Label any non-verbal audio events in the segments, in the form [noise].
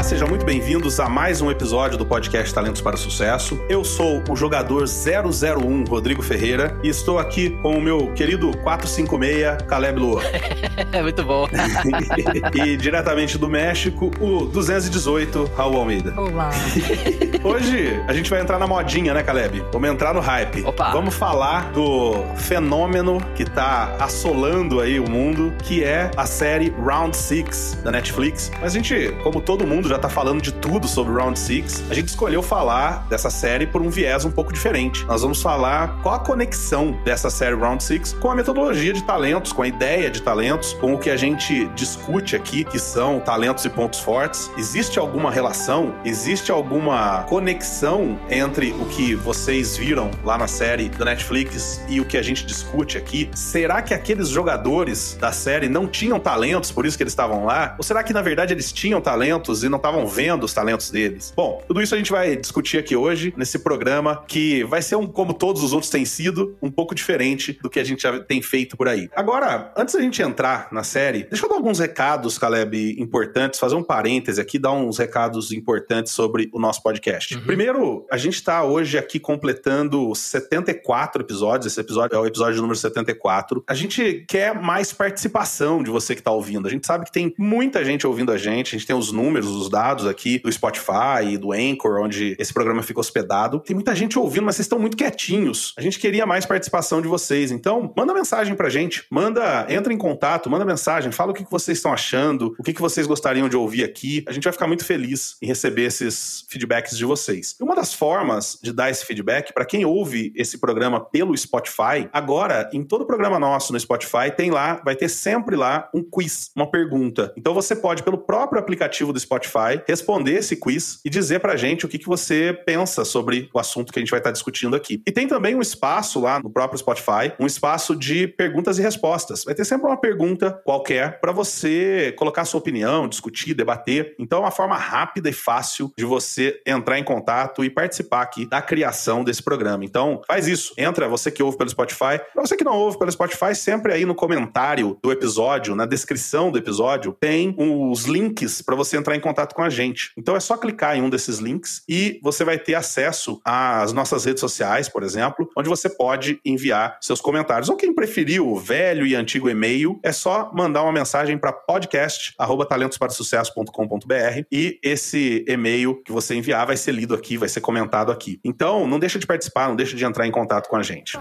Olá, sejam muito bem-vindos a mais um episódio do podcast Talentos para o Sucesso. Eu sou o jogador 001 Rodrigo Ferreira e estou aqui com o meu querido 456 Caleb Lua. [laughs] É muito bom. [laughs] e diretamente do México, o 218 Raul Almeida. Olá. [laughs] Hoje a gente vai entrar na modinha, né, Caleb? Vamos entrar no hype. Opa. Vamos falar do fenômeno que tá assolando aí o mundo, que é a série Round 6 da Netflix. Mas a gente, como todo mundo já tá falando de tudo sobre Round 6, a gente escolheu falar dessa série por um viés um pouco diferente. Nós vamos falar qual a conexão dessa série Round 6 com a metodologia de talentos, com a ideia de talentos, com o que a gente discute aqui, que são talentos e pontos fortes. Existe alguma relação? Existe alguma conexão entre o que vocês viram lá na série da Netflix e o que a gente discute aqui? Será que aqueles jogadores da série não tinham talentos, por isso que eles estavam lá? Ou será que na verdade eles tinham talentos e não estavam vendo os talentos deles. Bom, tudo isso a gente vai discutir aqui hoje, nesse programa, que vai ser um, como todos os outros têm sido, um pouco diferente do que a gente já tem feito por aí. Agora, antes da gente entrar na série, deixa eu dar alguns recados, Caleb, importantes, fazer um parêntese aqui, dar uns recados importantes sobre o nosso podcast. Uhum. Primeiro, a gente está hoje aqui completando 74 episódios, esse episódio é o episódio número 74. A gente quer mais participação de você que está ouvindo. A gente sabe que tem muita gente ouvindo a gente, a gente tem os números, os dados aqui do Spotify e do Anchor, onde esse programa fica hospedado. Tem muita gente ouvindo, mas vocês estão muito quietinhos. A gente queria mais participação de vocês. Então, manda mensagem pra gente. Manda, entra em contato, manda mensagem, fala o que vocês estão achando, o que vocês gostariam de ouvir aqui. A gente vai ficar muito feliz em receber esses feedbacks de vocês. E uma das formas de dar esse feedback, para quem ouve esse programa pelo Spotify, agora, em todo programa nosso no Spotify, tem lá, vai ter sempre lá um quiz, uma pergunta. Então você pode, pelo próprio aplicativo do Spotify, Spotify, responder esse quiz e dizer pra gente o que, que você pensa sobre o assunto que a gente vai estar discutindo aqui. E tem também um espaço lá no próprio Spotify, um espaço de perguntas e respostas. Vai ter sempre uma pergunta qualquer para você colocar sua opinião, discutir, debater. Então é uma forma rápida e fácil de você entrar em contato e participar aqui da criação desse programa. Então faz isso. Entra, você que ouve pelo Spotify. Pra você que não ouve pelo Spotify, sempre aí no comentário do episódio, na descrição do episódio, tem os links para você entrar em contato contato com a gente. Então é só clicar em um desses links e você vai ter acesso às nossas redes sociais, por exemplo, onde você pode enviar seus comentários. Ou quem preferir o velho e antigo e-mail, é só mandar uma mensagem para podcast@talentosparasucesso.com.br e esse e-mail que você enviar vai ser lido aqui, vai ser comentado aqui. Então, não deixa de participar, não deixa de entrar em contato com a gente.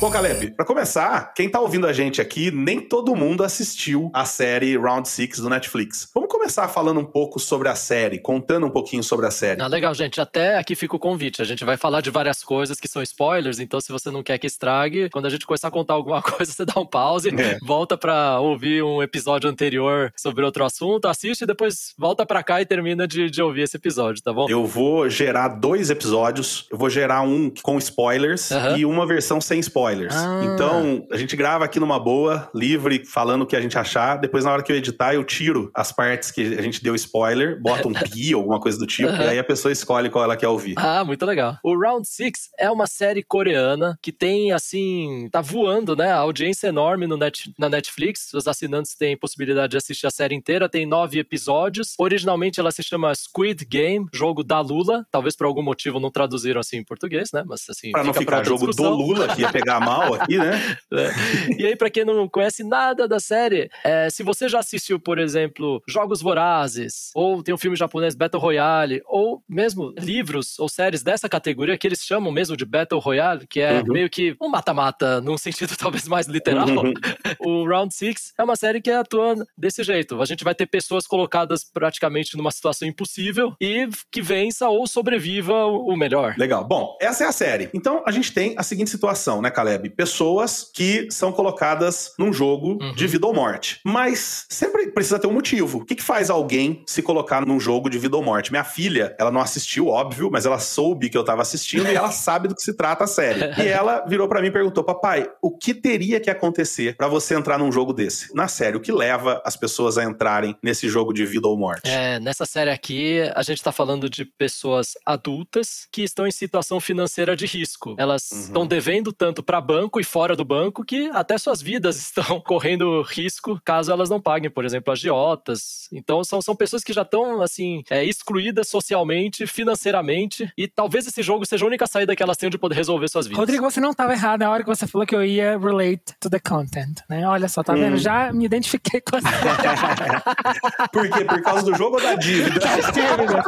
Bom, Caleb, para começar, quem tá ouvindo a gente aqui, nem todo mundo assistiu a série Round 6 do Netflix. Vamos começar falando um pouco sobre a série, contando um pouquinho sobre a série. Ah, legal, gente. Até aqui fica o convite. A gente vai falar de várias coisas que são spoilers, então se você não quer que estrague, quando a gente começar a contar alguma [laughs] coisa, você dá um pause, é. volta para ouvir um episódio anterior sobre outro assunto, assiste e depois volta para cá e termina de, de, ouvir esse episódio, tá bom? Eu vou gerar dois episódios. Eu vou gerar um com spoilers uhum. e uma versão sem spoilers spoilers. Ah. Então, a gente grava aqui numa boa, livre, falando o que a gente achar. Depois, na hora que eu editar, eu tiro as partes que a gente deu spoiler, bota um pi, [laughs] alguma coisa do tipo, e aí a pessoa escolhe qual ela quer ouvir. Ah, muito legal. O Round Six é uma série coreana que tem, assim, tá voando, né? A audiência é enorme no net, na Netflix. Os assinantes têm possibilidade de assistir a série inteira. Tem nove episódios. Originalmente ela se chama Squid Game, jogo da Lula. Talvez por algum motivo não traduziram assim em português, né? Mas assim. Pra não ficar jogo discussão. do Lula, que ia pegar [laughs] mal aqui, né? [laughs] É. E aí, para quem não conhece nada da série, é, se você já assistiu, por exemplo, Jogos Vorazes, ou tem um filme japonês Battle Royale, ou mesmo livros ou séries dessa categoria que eles chamam mesmo de Battle Royale, que é uhum. meio que um mata-mata num sentido [laughs] talvez mais literal. Uhum. o Round Six é uma série que atua desse jeito. A gente vai ter pessoas colocadas praticamente numa situação impossível e que vença ou sobreviva o melhor. Legal. Bom, essa é a série. Então a gente tem a seguinte situação, né, Caleb? Caleb, pessoas que são colocadas num jogo uhum. de vida ou morte. Mas sempre precisa ter um motivo. O que, que faz alguém se colocar num jogo de vida ou morte? Minha filha, ela não assistiu, óbvio, mas ela soube que eu tava assistindo e ela [laughs] sabe do que se trata a série. E ela virou para mim e perguntou: Papai, o que teria que acontecer para você entrar num jogo desse? Na série, o que leva as pessoas a entrarem nesse jogo de vida ou morte? É, nessa série aqui, a gente tá falando de pessoas adultas que estão em situação financeira de risco. Elas uhum. estão devendo tanto para banco e fora do banco que até suas vidas [laughs] estão correndo risco caso elas não paguem, por exemplo, agiotas. Então são, são pessoas que já estão assim é, excluídas socialmente, financeiramente e talvez esse jogo seja a única saída que elas tenham de poder resolver suas vidas. Rodrigo, você não estava errado na hora que você falou que eu ia relate to the content, né? Olha só, tá hum. vendo? Já me identifiquei com você. [laughs] por quê? Por causa do jogo ou da dívida? [laughs] Da dívida.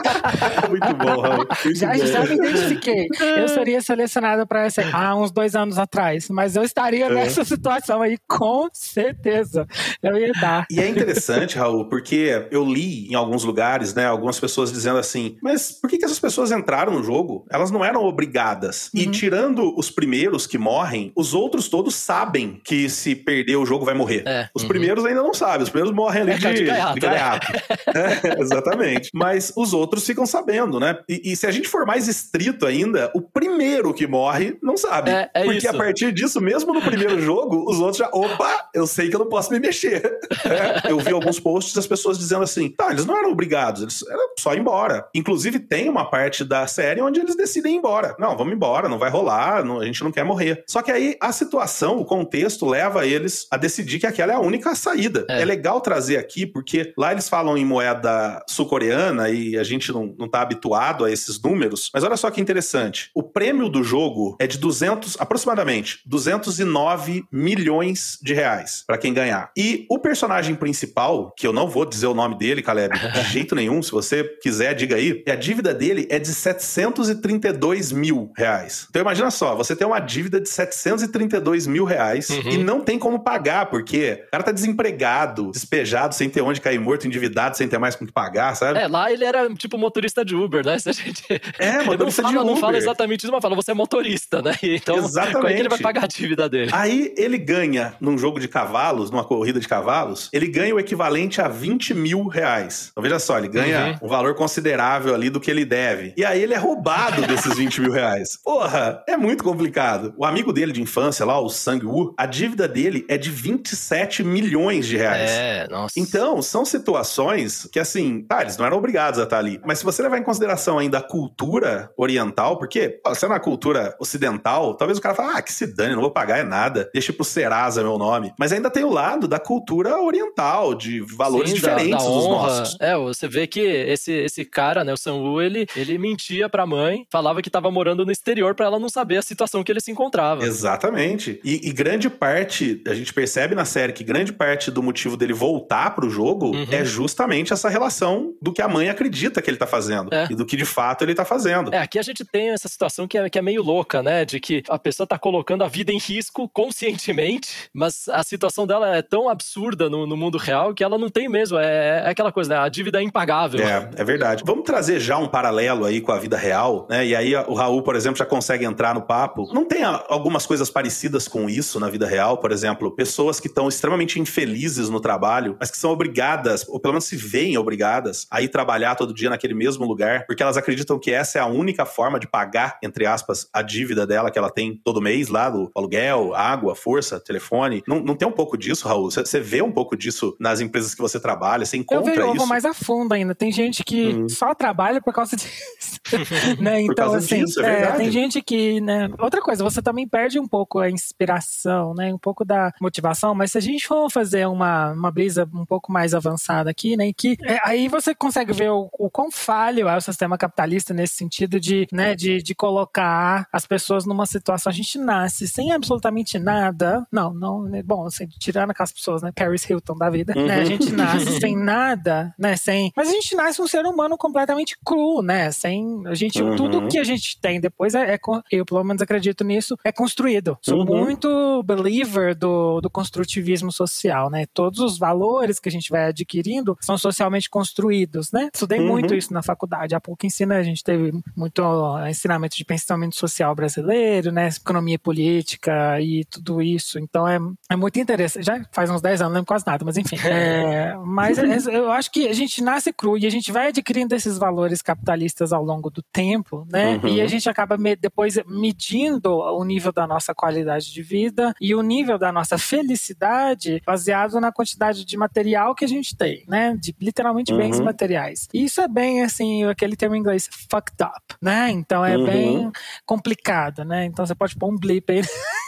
Muito bom, Raul. já, já me identifiquei. Eu seria selecionada para essa há uns dois anos atrás, mas eu estaria é. nessa [laughs] situação aí com certeza. Eu ia dar. E é interessante, Raul, porque eu li em alguns lugares, né, algumas pessoas dizendo assim, mas por que, que essas pessoas entraram no jogo? Elas não eram obrigadas. Uhum. E tirando os primeiros que morrem, os outros todos sabem que se perder o jogo vai morrer. É. Os uhum. primeiros ainda não sabem, os primeiros morrem ali é, de, de gaiato. De gaiato. Né? [laughs] é, exatamente. Mas os outros ficam sabendo, né? E, e, se a gente for mais estrito ainda, o primeiro que morre não sabe. É, é porque isso. a partir disso, mesmo no primeiro [laughs] jogo, os outros já, opa, eu sei que eu não posso me mexer. É, eu vi alguns posts das pessoas dizendo assim, tá, eles não eram obrigados, eles eram só ir embora. Inclusive, tem uma parte da série onde eles decidem ir embora. Não, vamos embora, não vai rolar, não, a gente não quer morrer. Só que aí a situação, o contexto leva eles a decidir que aquela é a única saída. É, é legal trazer aqui, porque lá eles falam em moeda sul-coreana e a gente não, não tá habituado a esses números. Mas olha só que interessante. O prêmio do jogo é de 200, aproximadamente, 209 milhões de reais para quem ganhar. E o personagem principal, que eu não vou dizer o nome dele, Caleb, de [laughs] jeito nenhum, se você quiser, diga aí, a dívida dele é de 732 mil reais. Então imagina só, você tem uma dívida de 732 mil reais uhum. e não tem como pagar, porque o cara tá desempregado, despejado, sem ter onde cair morto, endividado, sem ter mais com que pagar, sabe? É, lá ele era tipo motorista de Uber, né? [laughs] Se a gente... É, motorista fala, de Uber. Não fala exatamente isso, mas fala, você é motorista, né? [laughs] Então, exatamente. como é que ele vai pagar a dívida dele? Aí ele ganha num jogo de cavalos, numa corrida de cavalos, ele ganha o equivalente a 20 mil reais. Então veja só, ele ganha uhum. um valor considerável ali do que ele deve. E aí ele é roubado desses 20 mil reais. Porra, é muito complicado. O amigo dele de infância lá, o Sang-woo, a dívida dele é de 27 milhões de reais. É, nossa. Então, são situações que, assim, tá, eles não eram obrigados a estar ali. Mas se você levar em consideração ainda a cultura oriental, porque, ó, se é na cultura ocidental, talvez o cara fale, ah, que se dane, não vou pagar é nada, deixa pro Serasa meu nome. Mas ainda tem o lado da cultura oriental, de valores Sim, diferentes da, da dos nossos. É, você vê que esse, esse cara, né, o Sanwoo, ele, ele mentia pra mãe, falava que tava morando no exterior para ela não saber a situação que ele se encontrava. Exatamente. E, e, grande parte, a gente percebe na série que grande parte do motivo dele voltar pro jogo uhum. é justamente essa relação do que a mãe acredita que ele tá fazendo é. e do que de fato ele tá fazendo. É, aqui a gente tem essa situação que é, que é meio louca, né? De que a pessoa tá colocando a vida em risco conscientemente, mas a situação dela é tão absurda no, no mundo real que ela não tem mesmo. É, é aquela coisa, né? A dívida é impagável. É, é verdade. Vamos trazer já um paralelo aí com a vida real, né? E aí o Raul, por exemplo, já consegue entrar no papo. Não tem algumas coisas parecidas com isso na vida real? Por exemplo, pessoas que estão extremamente infelizes no trabalho, mas que são obrigadas, ou pelo menos se veem obrigadas, a ir trabalhar todo dia naquele mesmo lugar, porque elas acreditam que essa é a única forma de pagar, entre aspas, a dívida dela que ela tem todo mês lá, do aluguel, água, força, telefone. Não, não tem um pouco disso, Raul? Você vê um pouco disso nas empresas que você trabalha? Você encontra eu vejo, vou mais a fundo ainda. Tem gente que hum. só trabalha por causa disso. [laughs] né? Então, assim, disso, é é, tem gente que, né? Outra coisa, você também perde um pouco a inspiração, né? Um pouco da motivação, mas se a gente for fazer uma, uma brisa um pouco mais avançada aqui, né? Que é, aí você consegue ver o, o quão falho é o sistema capitalista nesse sentido de, né, de, de colocar as pessoas numa situação. A gente nasce sem absolutamente nada. Não, não. Né, bom, assim, tirando aquelas pessoas, né? Paris Hilton da vida, uhum. né? A gente nasce sem [laughs] nada, né? Sem. Mas a gente nasce um ser humano completamente cru, né? Sem A gente, uhum. tudo que a gente tem depois é, é, eu pelo menos acredito nisso, é construído. Sou uhum. muito believer do, do construtivismo social, né? Todos os valores que a gente vai adquirindo são socialmente construídos, né? Estudei uhum. muito isso na faculdade. Há pouco ensina, a gente teve muito ensinamento de pensamento social brasileiro, né? Economia política e tudo isso. Então é, é muito interessante. Já faz uns 10 anos, não lembro quase nada, mas enfim. [laughs] É, mas é, eu acho que a gente nasce cru e a gente vai adquirindo esses valores capitalistas ao longo do tempo, né? Uhum. E a gente acaba me, depois medindo o nível da nossa qualidade de vida e o nível da nossa felicidade baseado na quantidade de material que a gente tem, né? De literalmente uhum. bens materiais. E isso é bem assim, aquele termo em inglês, fucked up, né? Então é uhum. bem complicado, né? Então você pode pôr um blip aí.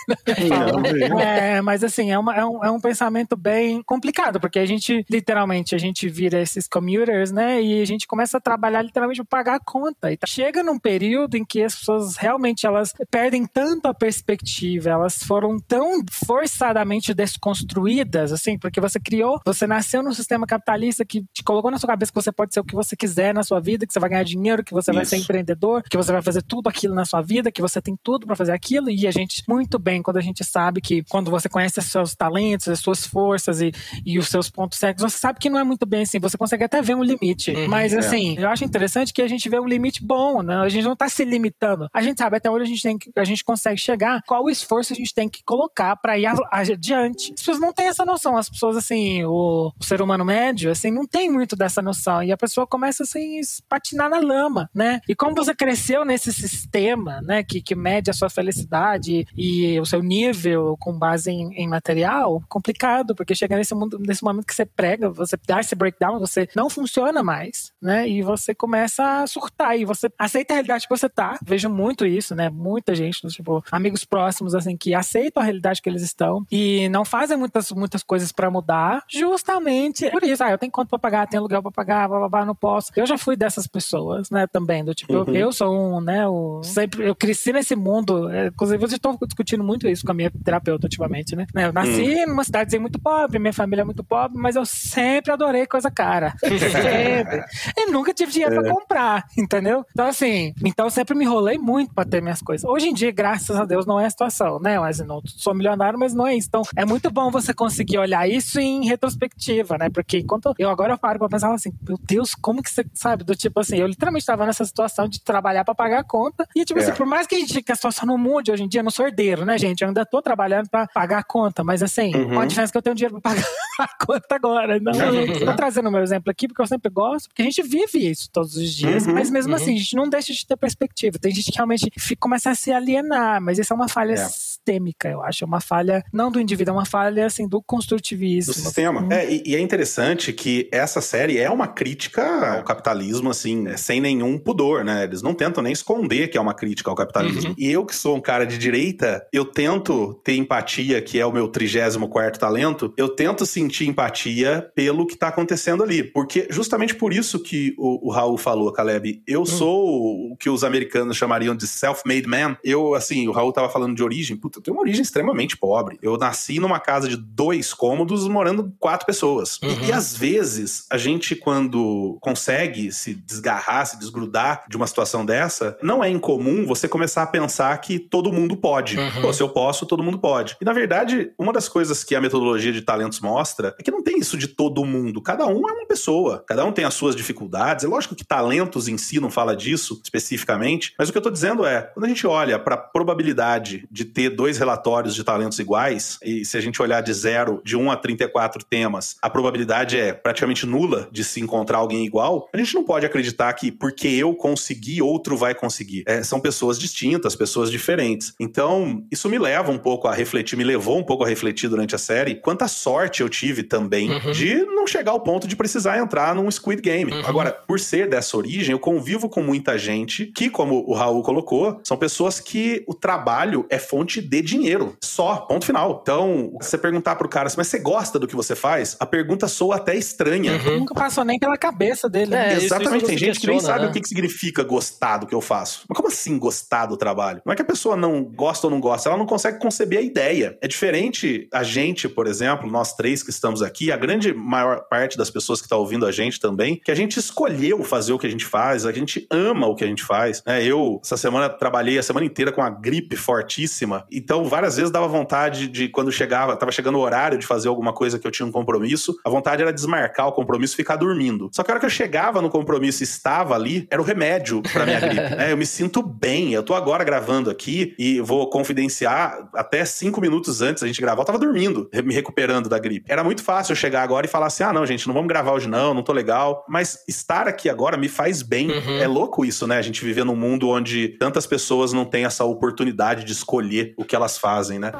[laughs] é, mas assim, é, uma, é, um, é um pensamento bem complicado, porque a gente, literalmente, a gente vira esses commuters, né? E a gente começa a trabalhar literalmente para pagar a conta. E tá, chega num período em que as pessoas realmente elas perdem tanto a perspectiva, elas foram tão forçadamente desconstruídas, assim, porque você criou, você nasceu num sistema capitalista que te colocou na sua cabeça que você pode ser o que você quiser na sua vida, que você vai ganhar dinheiro, que você Isso. vai ser empreendedor, que você vai fazer tudo aquilo na sua vida, que você tem tudo para fazer aquilo. E a gente, muito bem, quando a gente sabe que quando você conhece os seus talentos, as suas forças e, e os seus pontos cegos, você sabe que não é muito bem assim. Você consegue até ver um limite. Uhum, Mas, é. assim, eu acho interessante que a gente vê um limite bom, né? A gente não tá se limitando. A gente sabe até onde a gente, tem que, a gente consegue chegar, qual o esforço a gente tem que colocar para ir adiante. As pessoas não têm essa noção. As pessoas, assim, o, o ser humano médio, assim, não tem muito dessa noção. E a pessoa começa, assim, a patinar na lama, né? E como você cresceu nesse sistema, né, que, que mede a sua felicidade e o seu nível com base em, em material, complicado, porque chega nesse, mundo, nesse momento que você prega, você dá esse breakdown, você não funciona mais, né? E você começa a surtar e você aceita a realidade que você tá. Vejo muito isso, né? Muita gente, tipo, amigos próximos, assim, que aceitam a realidade que eles estão e não fazem muitas, muitas coisas para mudar, justamente por isso. Ah, eu tenho conta pra pagar, tenho aluguel pra pagar, blá, blá, blá, não posso. Eu já fui dessas pessoas, né, também, do tipo, uhum. eu, eu, sou um, né, o, sempre, eu cresci nesse mundo, é, inclusive eu estou discutindo muito isso com a minha terapeuta ultimamente, né? Eu nasci uhum. numa cidadezinha muito pobre, minha família é muito pobre, mas eu sempre adorei coisa cara. [laughs] sempre. E nunca tive dinheiro é. pra comprar, entendeu? Então, assim, então eu sempre me enrolei muito pra ter minhas coisas. Hoje em dia, graças a Deus, não é a situação, né? Mas não sou milionário, mas não é isso. Então, é muito bom você conseguir olhar isso em retrospectiva, né? Porque enquanto eu agora eu paro pra pensar assim, meu Deus, como que você sabe? Do tipo assim, eu literalmente estava nessa situação de trabalhar para pagar a conta. E, tipo assim, é. assim, por mais que a, gente, que a situação não mude hoje em dia, eu não sou herdeiro, né, gente? Eu ainda tô trabalhando para pagar a conta, mas assim, uhum. a diferença é que eu tenho dinheiro para pagar [laughs] a conta agora. Não, eu tô trazendo o meu exemplo aqui porque eu sempre gosto, porque a gente vive isso todos os dias, uhum. mas mesmo assim, uhum. assim, a gente não deixa de ter perspectiva. Tem gente que realmente fica, começa a se alienar, mas isso é uma falha é. sistêmica, eu acho. É uma falha, não do indivíduo, é uma falha, assim, do construtivismo. Do sistema. Uhum. É, e, e, é interessante que essa série é uma crítica ao capitalismo, assim, sem nenhum pudor, né? Eles não tentam nem esconder que é uma crítica ao capitalismo. Uhum. E eu, que sou um cara de direita, eu tento ter empatia, que é o meu 34 talento, eu tento sentir empatia pelo que tá acontecendo ali. Porque justamente por isso que o, o Raul falou, Caleb, eu uhum. sou o que os americanos chamariam de self-made man. Eu, assim, o Raul tava falando de origem. Puta, eu tenho uma origem extremamente pobre. Eu nasci numa casa de dois cômodos, morando quatro pessoas. Uhum. E, e às vezes, a gente, quando consegue se desgarrar, se desgrudar de uma situação dessa, não é incomum você começar a pensar que todo mundo pode. Uhum. Pô, se eu posso, todo mundo pode. E na verdade, uma das coisas que a metodologia de talentos mostra é que não tem isso de todo mundo. Cada um é uma pessoa. Cada um tem as suas dificuldades. É lógico que talentos em si não fala disso especificamente, mas o que eu tô dizendo é, quando a gente olha para a probabilidade de ter dois relatórios de talentos iguais, e se a gente olhar de 0, de 1 a 34 temas, a probabilidade é praticamente nula de se encontrar alguém igual, a gente não pode acreditar que porque eu consegui, outro vai conseguir. É, são pessoas distintas, pessoas diferentes. Então, isso me leva um pouco a refletir, me levou um pouco a refletir durante a série quanta sorte eu tive também uhum. de não chegar ao ponto de precisar entrar num Squid Game. Uhum. Agora, por ser dessa origem, eu convivo com muita gente que, como o Raul colocou, são pessoas que o trabalho é fonte dê dinheiro. Só, ponto final. Então, você perguntar pro cara assim, mas você gosta do que você faz? A pergunta soa até estranha. Uhum. Nunca passou nem pela cabeça dele. Né? É, Exatamente, isso, isso tem gente que nem sabe né? o que, que significa gostar do que eu faço. Mas como assim gostar do trabalho? Não é que a pessoa não gosta ou não gosta, ela não consegue conceber a ideia. É diferente a gente, por exemplo, nós três que estamos aqui, a grande maior parte das pessoas que está ouvindo a gente também, que a gente escolheu fazer o que a gente faz, a gente ama o que a gente faz. Né? Eu, essa semana, trabalhei a semana inteira com a gripe fortíssima, então várias vezes dava vontade de, quando chegava, estava chegando o horário de fazer alguma coisa que eu tinha um compromisso, a vontade era desmarcar o compromisso e ficar dormindo. Só que a hora que eu chegava no compromisso e estava ali, era o remédio para minha gripe. [laughs] Né? Eu me sinto bem. Eu tô agora gravando aqui e vou confidenciar até cinco minutos antes da gente gravar, eu tava dormindo, me recuperando da gripe. Era muito fácil eu chegar agora e falar assim: ah, não, gente, não vamos gravar hoje, não, não tô legal. Mas estar aqui agora me faz bem. Uhum. É louco isso, né? A gente viver num mundo onde tantas pessoas não têm essa oportunidade de escolher o que elas fazem, né?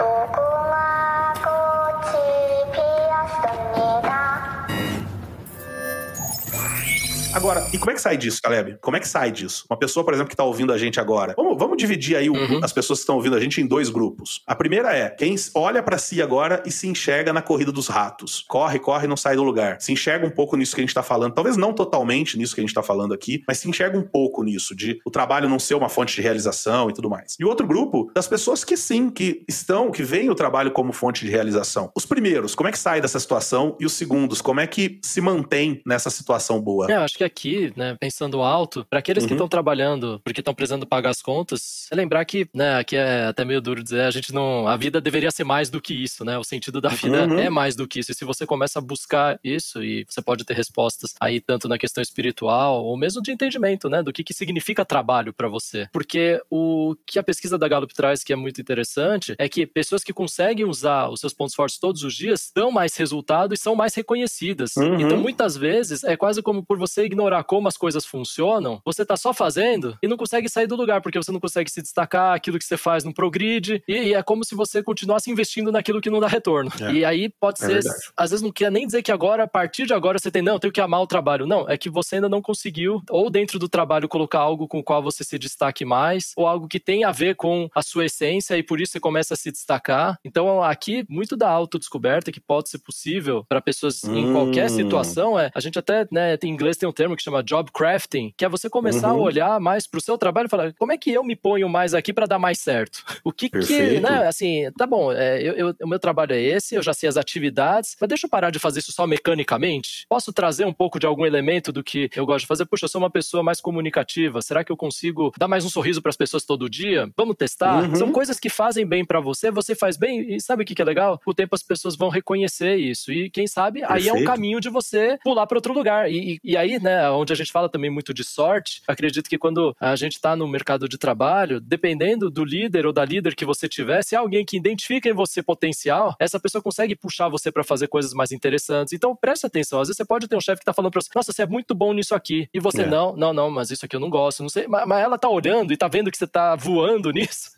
Agora, e como é que sai disso, Caleb? Como é que sai disso? Uma pessoa, por exemplo, que está ouvindo a gente agora. Vamos, vamos dividir aí uhum. as pessoas que estão ouvindo a gente em dois grupos. A primeira é quem olha para si agora e se enxerga na corrida dos ratos. Corre, corre, não sai do lugar. Se enxerga um pouco nisso que a gente está falando. Talvez não totalmente nisso que a gente está falando aqui, mas se enxerga um pouco nisso, de o trabalho não ser uma fonte de realização e tudo mais. E o outro grupo, das pessoas que sim, que estão, que veem o trabalho como fonte de realização. Os primeiros, como é que sai dessa situação? E os segundos, como é que se mantém nessa situação boa? É, acho que aqui, né, pensando alto, para aqueles uhum. que estão trabalhando, porque estão precisando pagar as contas, é lembrar que, né, aqui é até meio duro dizer, a gente não, a vida deveria ser mais do que isso, né? O sentido da vida uhum. é mais do que isso. E se você começa a buscar isso e você pode ter respostas aí tanto na questão espiritual ou mesmo de entendimento, né, do que que significa trabalho para você. Porque o que a pesquisa da Gallup traz que é muito interessante é que pessoas que conseguem usar os seus pontos fortes todos os dias dão mais resultado e são mais reconhecidas. Uhum. Então, muitas vezes é quase como por você ignorar como as coisas funcionam, você tá só fazendo e não consegue sair do lugar, porque você não consegue se destacar, aquilo que você faz não progride, e, e é como se você continuasse investindo naquilo que não dá retorno. É. E aí pode é ser, verdade. às vezes não quer nem dizer que agora, a partir de agora, você tem, não, eu tenho que amar o trabalho. Não, é que você ainda não conseguiu, ou dentro do trabalho, colocar algo com o qual você se destaque mais, ou algo que tem a ver com a sua essência, e por isso você começa a se destacar. Então, aqui, muito da autodescoberta que pode ser possível para pessoas hum. em qualquer hum. situação, é, a gente até, né, em inglês tem um termo que chama job crafting, que é você começar uhum. a olhar mais pro seu trabalho e falar, como é que eu me ponho mais aqui para dar mais certo? O que Perfeito. que, né, assim, tá bom, é, eu, eu, o meu trabalho é esse, eu já sei as atividades, mas deixa eu parar de fazer isso só mecanicamente? Posso trazer um pouco de algum elemento do que eu gosto de fazer? Puxa, eu sou uma pessoa mais comunicativa, será que eu consigo dar mais um sorriso para as pessoas todo dia? Vamos testar? Uhum. São coisas que fazem bem para você, você faz bem, e sabe o que, que é legal? Com o tempo as pessoas vão reconhecer isso, e quem sabe, Perfeito. aí é um caminho de você pular para outro lugar. E, e, e aí, né, onde a gente fala também muito de sorte. Acredito que quando a gente está no mercado de trabalho, dependendo do líder ou da líder que você tiver, se é alguém que identifica em você potencial, essa pessoa consegue puxar você para fazer coisas mais interessantes. Então preste atenção. Às vezes você pode ter um chefe que está falando para você: Nossa, você é muito bom nisso aqui. E você, é. não, não, não, mas isso aqui eu não gosto. Não sei. Mas, mas ela tá olhando e tá vendo que você tá voando [laughs] nisso.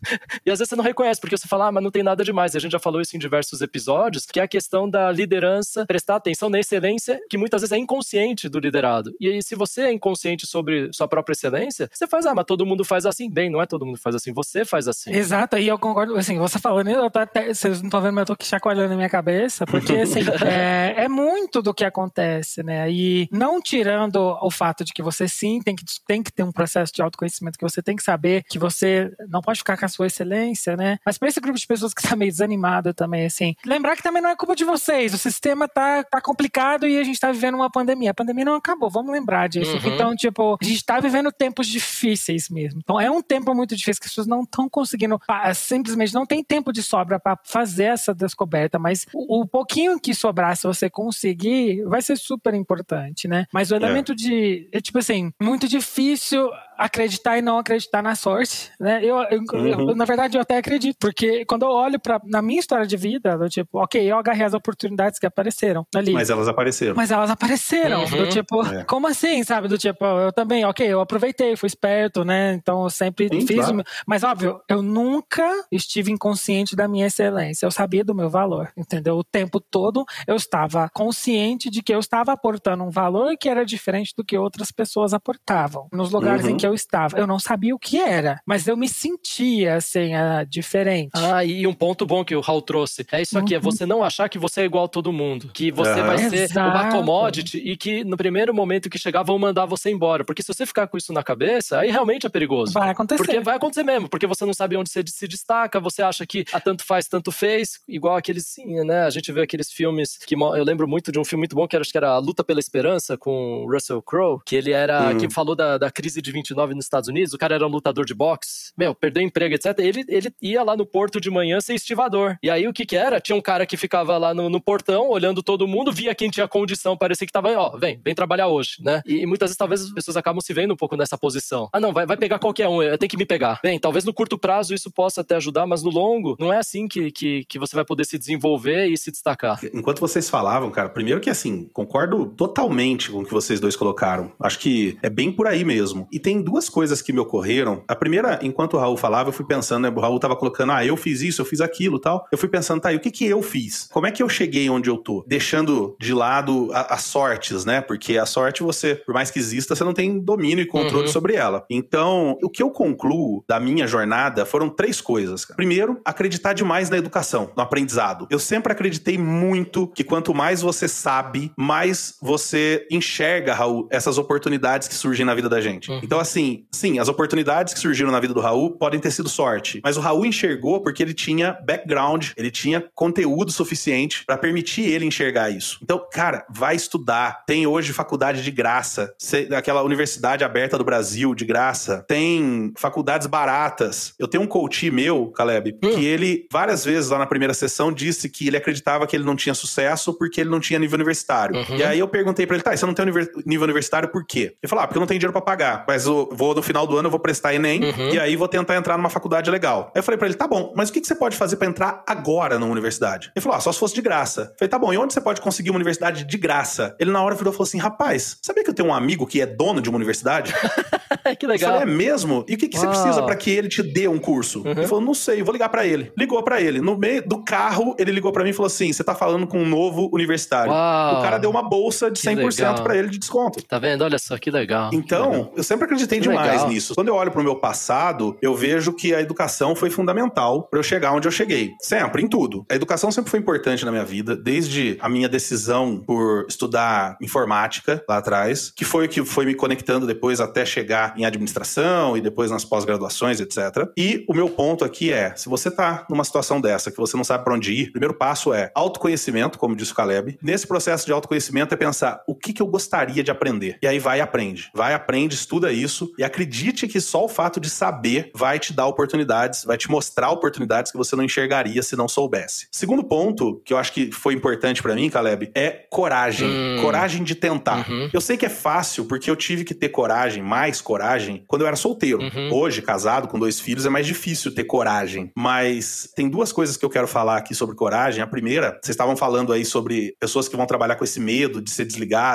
e às vezes você não reconhece, porque você fala, ah, mas não tem nada demais. E a gente já falou isso em diversos episódios, que é a questão da liderança, prestar atenção na excelência, que muitas vezes é inconsciente do liderado. E aí, se você é inconsciente sobre sua própria excelência, você faz, ah, mas todo mundo faz assim. Bem, não é todo mundo faz assim, você faz assim. Exato, e eu concordo, assim, você falando, eu tô até, vocês não estão vendo, mas eu tô aqui chacoalhando na minha cabeça, porque, [laughs] assim, é, é, muito do que acontece, né? E não tirando o fato de que você sim tem que, tem que ter um processo de autoconhecimento, que você tem que saber que você não pode ficar com a sua excelência, né? Mas para esse grupo de pessoas que tá meio desanimado também, assim, lembrar que também não é culpa de vocês, o sistema tá, tá complicado e a gente tá vivendo uma pandemia. A pandemia não acabou, vamos lembrar disso. Uhum. Então, tipo, a gente está vivendo tempos difíceis mesmo. Então é um tempo muito difícil que as pessoas não estão conseguindo, simplesmente não tem tempo de sobra para fazer essa descoberta, mas o, o, pouquinho que sobrar, se você conseguir, vai ser super importante, né? Mas o é. elemento é. de, é tipo assim, muito difícil acreditar e não acreditar na sorte, né? Eu, eu, uhum. eu, na verdade, eu até acredito, porque quando eu olho para na minha história de vida, eu, tipo, ok, eu agarrei as oportunidades que apareceram ali. Mas elas apareceram. Mas elas apareceram, uhum. do tipo, é. como assim, sabe? Do tipo, eu também, ok, eu aproveitei, fui esperto, né? Então eu sempre Sim, fiz. Claro. Mas óbvio, eu nunca estive inconsciente da minha excelência. Eu sabia do meu valor, entendeu? O tempo todo eu estava consciente de que eu estava aportando um valor que era diferente do que outras pessoas aportavam. Nos lugares uhum. em que eu estava. Eu não sabia o que era, mas eu me sentia, assim, diferente. Ah, e um ponto bom que o Raul trouxe. É isso aqui, é uhum. é você não achar que você é igual a todo mundo. Que você vai ser Exato. uma commodity e que no primeiro momento que chegar vão mandar você embora. Porque se você ficar com isso na cabeça, aí realmente é perigoso. Vai acontecer. Porque vai acontecer mesmo, porque você não sabe onde você se destaca, você acha que a tanto faz, tanto fez, igual aqueles, sim, né? A gente vê aqueles filmes que eu lembro muito de um filme muito bom que era, acho que era A Luta pela Esperança com Russell Crowe, que ele era, hum. que falou da, da crise de 29 nos Estados Unidos, o cara era um lutador de boxe, meu, perdeu emprego, etc. Ele, ele ia lá no porto de manhã ser estivador. E aí o que que era? Tinha um cara que ficava lá no, no portão, olhando todo mundo, via quem tinha condição, parecia que tava, ó, vem, vem trabalhar hoje, né? E, e muitas vezes talvez as pessoas acabam se vendo um pouco nessa posição. Ah, não, vai, vai pegar qualquer um, tem que me pegar. Bem, talvez no curto prazo isso possa até ajudar, mas no longo, não é assim que, que, que você vai poder se desenvolver e se destacar. Enquanto vocês falavam, cara, primeiro que assim, concordo totalmente com o que vocês dois colocaram. Acho que é bem por aí mesmo. E tem duas coisas que me ocorreram. A primeira, enquanto o Raul falava, eu fui pensando, né? O Raul tava colocando, ah, eu fiz isso, eu fiz aquilo tal. Eu fui pensando, tá, e o que que eu fiz? Como é que eu cheguei onde eu tô? Deixando de lado as sortes, né? Porque a sorte você, por mais que exista, você não tem domínio e controle uhum. sobre ela. Então, o que eu concluo da minha jornada foram três coisas. Primeiro, acreditar demais na educação, no aprendizado. Eu sempre acreditei muito que quanto mais você sabe, mais você enxerga, Raul, essas oportunidades que surgem na vida da gente. Uhum. Então, assim, sim, as oportunidades que surgiram na vida do Raul podem ter sido sorte, mas o Raul enxergou porque ele tinha background, ele tinha conteúdo suficiente para permitir ele enxergar isso. Então, cara, vai estudar. Tem hoje faculdade de graça, aquela universidade aberta do Brasil de graça. Tem faculdades baratas. Eu tenho um coach meu, Caleb, hum. que ele várias vezes lá na primeira sessão disse que ele acreditava que ele não tinha sucesso porque ele não tinha nível universitário. Uhum. E aí eu perguntei para ele, tá, você não tem nível universitário por quê? Ele falou, ah, porque eu não tenho dinheiro para pagar, mas eu vou no final do ano eu vou prestar ENEM uhum. e aí vou tentar entrar numa faculdade legal. Aí eu falei para ele, tá bom, mas o que, que você pode fazer para entrar agora numa universidade? Ele falou, ah, só se fosse de graça. Eu falei, tá bom, e onde você pode conseguir uma universidade de graça? Ele na hora virou e falou assim, rapaz, sabia que eu tenho um amigo que é dono de uma universidade? [laughs] que legal. Eu falei, é mesmo? E o que, que você precisa para que ele te dê um curso? Uhum. Ele falou, não sei, vou ligar para ele. Ligou para ele. No meio do carro, ele ligou para mim e falou assim, você tá falando com um novo universitário. Uau. O cara deu uma bolsa de 100% para ele de desconto. Tá vendo? Olha só, que legal. Então, eu sempre acreditei demais legal. nisso. Quando eu olho pro meu passado, eu vejo que a educação foi fundamental para eu chegar onde eu cheguei. Sempre, em tudo. A educação sempre foi importante na minha vida, desde a minha decisão por estudar informática lá atrás, que foi o que foi me conectando depois até chegar em administração e depois nas pós-graduações, etc. E o meu ponto aqui é, se você tá numa situação dessa, que você não sabe para onde ir, o primeiro passo é autoconhecimento, como disse o Caleb. Nesse processo de autoconhecimento é pensar o que, que eu gostaria de aprender. E aí vai e aprende. Vai, aprende, estuda isso e acredite que só o fato de saber vai te dar oportunidades, vai te mostrar oportunidades que você não enxergaria se não soubesse. Segundo ponto, que eu acho que foi importante para mim, Caleb, é coragem. Hum. Coragem de tentar. Uhum. Eu sei que é fácil porque eu tive que ter coragem, mais coragem, quando eu era solteiro. Uhum. Hoje, casado com dois filhos, é mais difícil ter coragem. Mas tem duas coisas que eu quero falar aqui sobre coragem. A primeira, vocês estavam falando aí sobre pessoas que vão trabalhar com esse medo de ser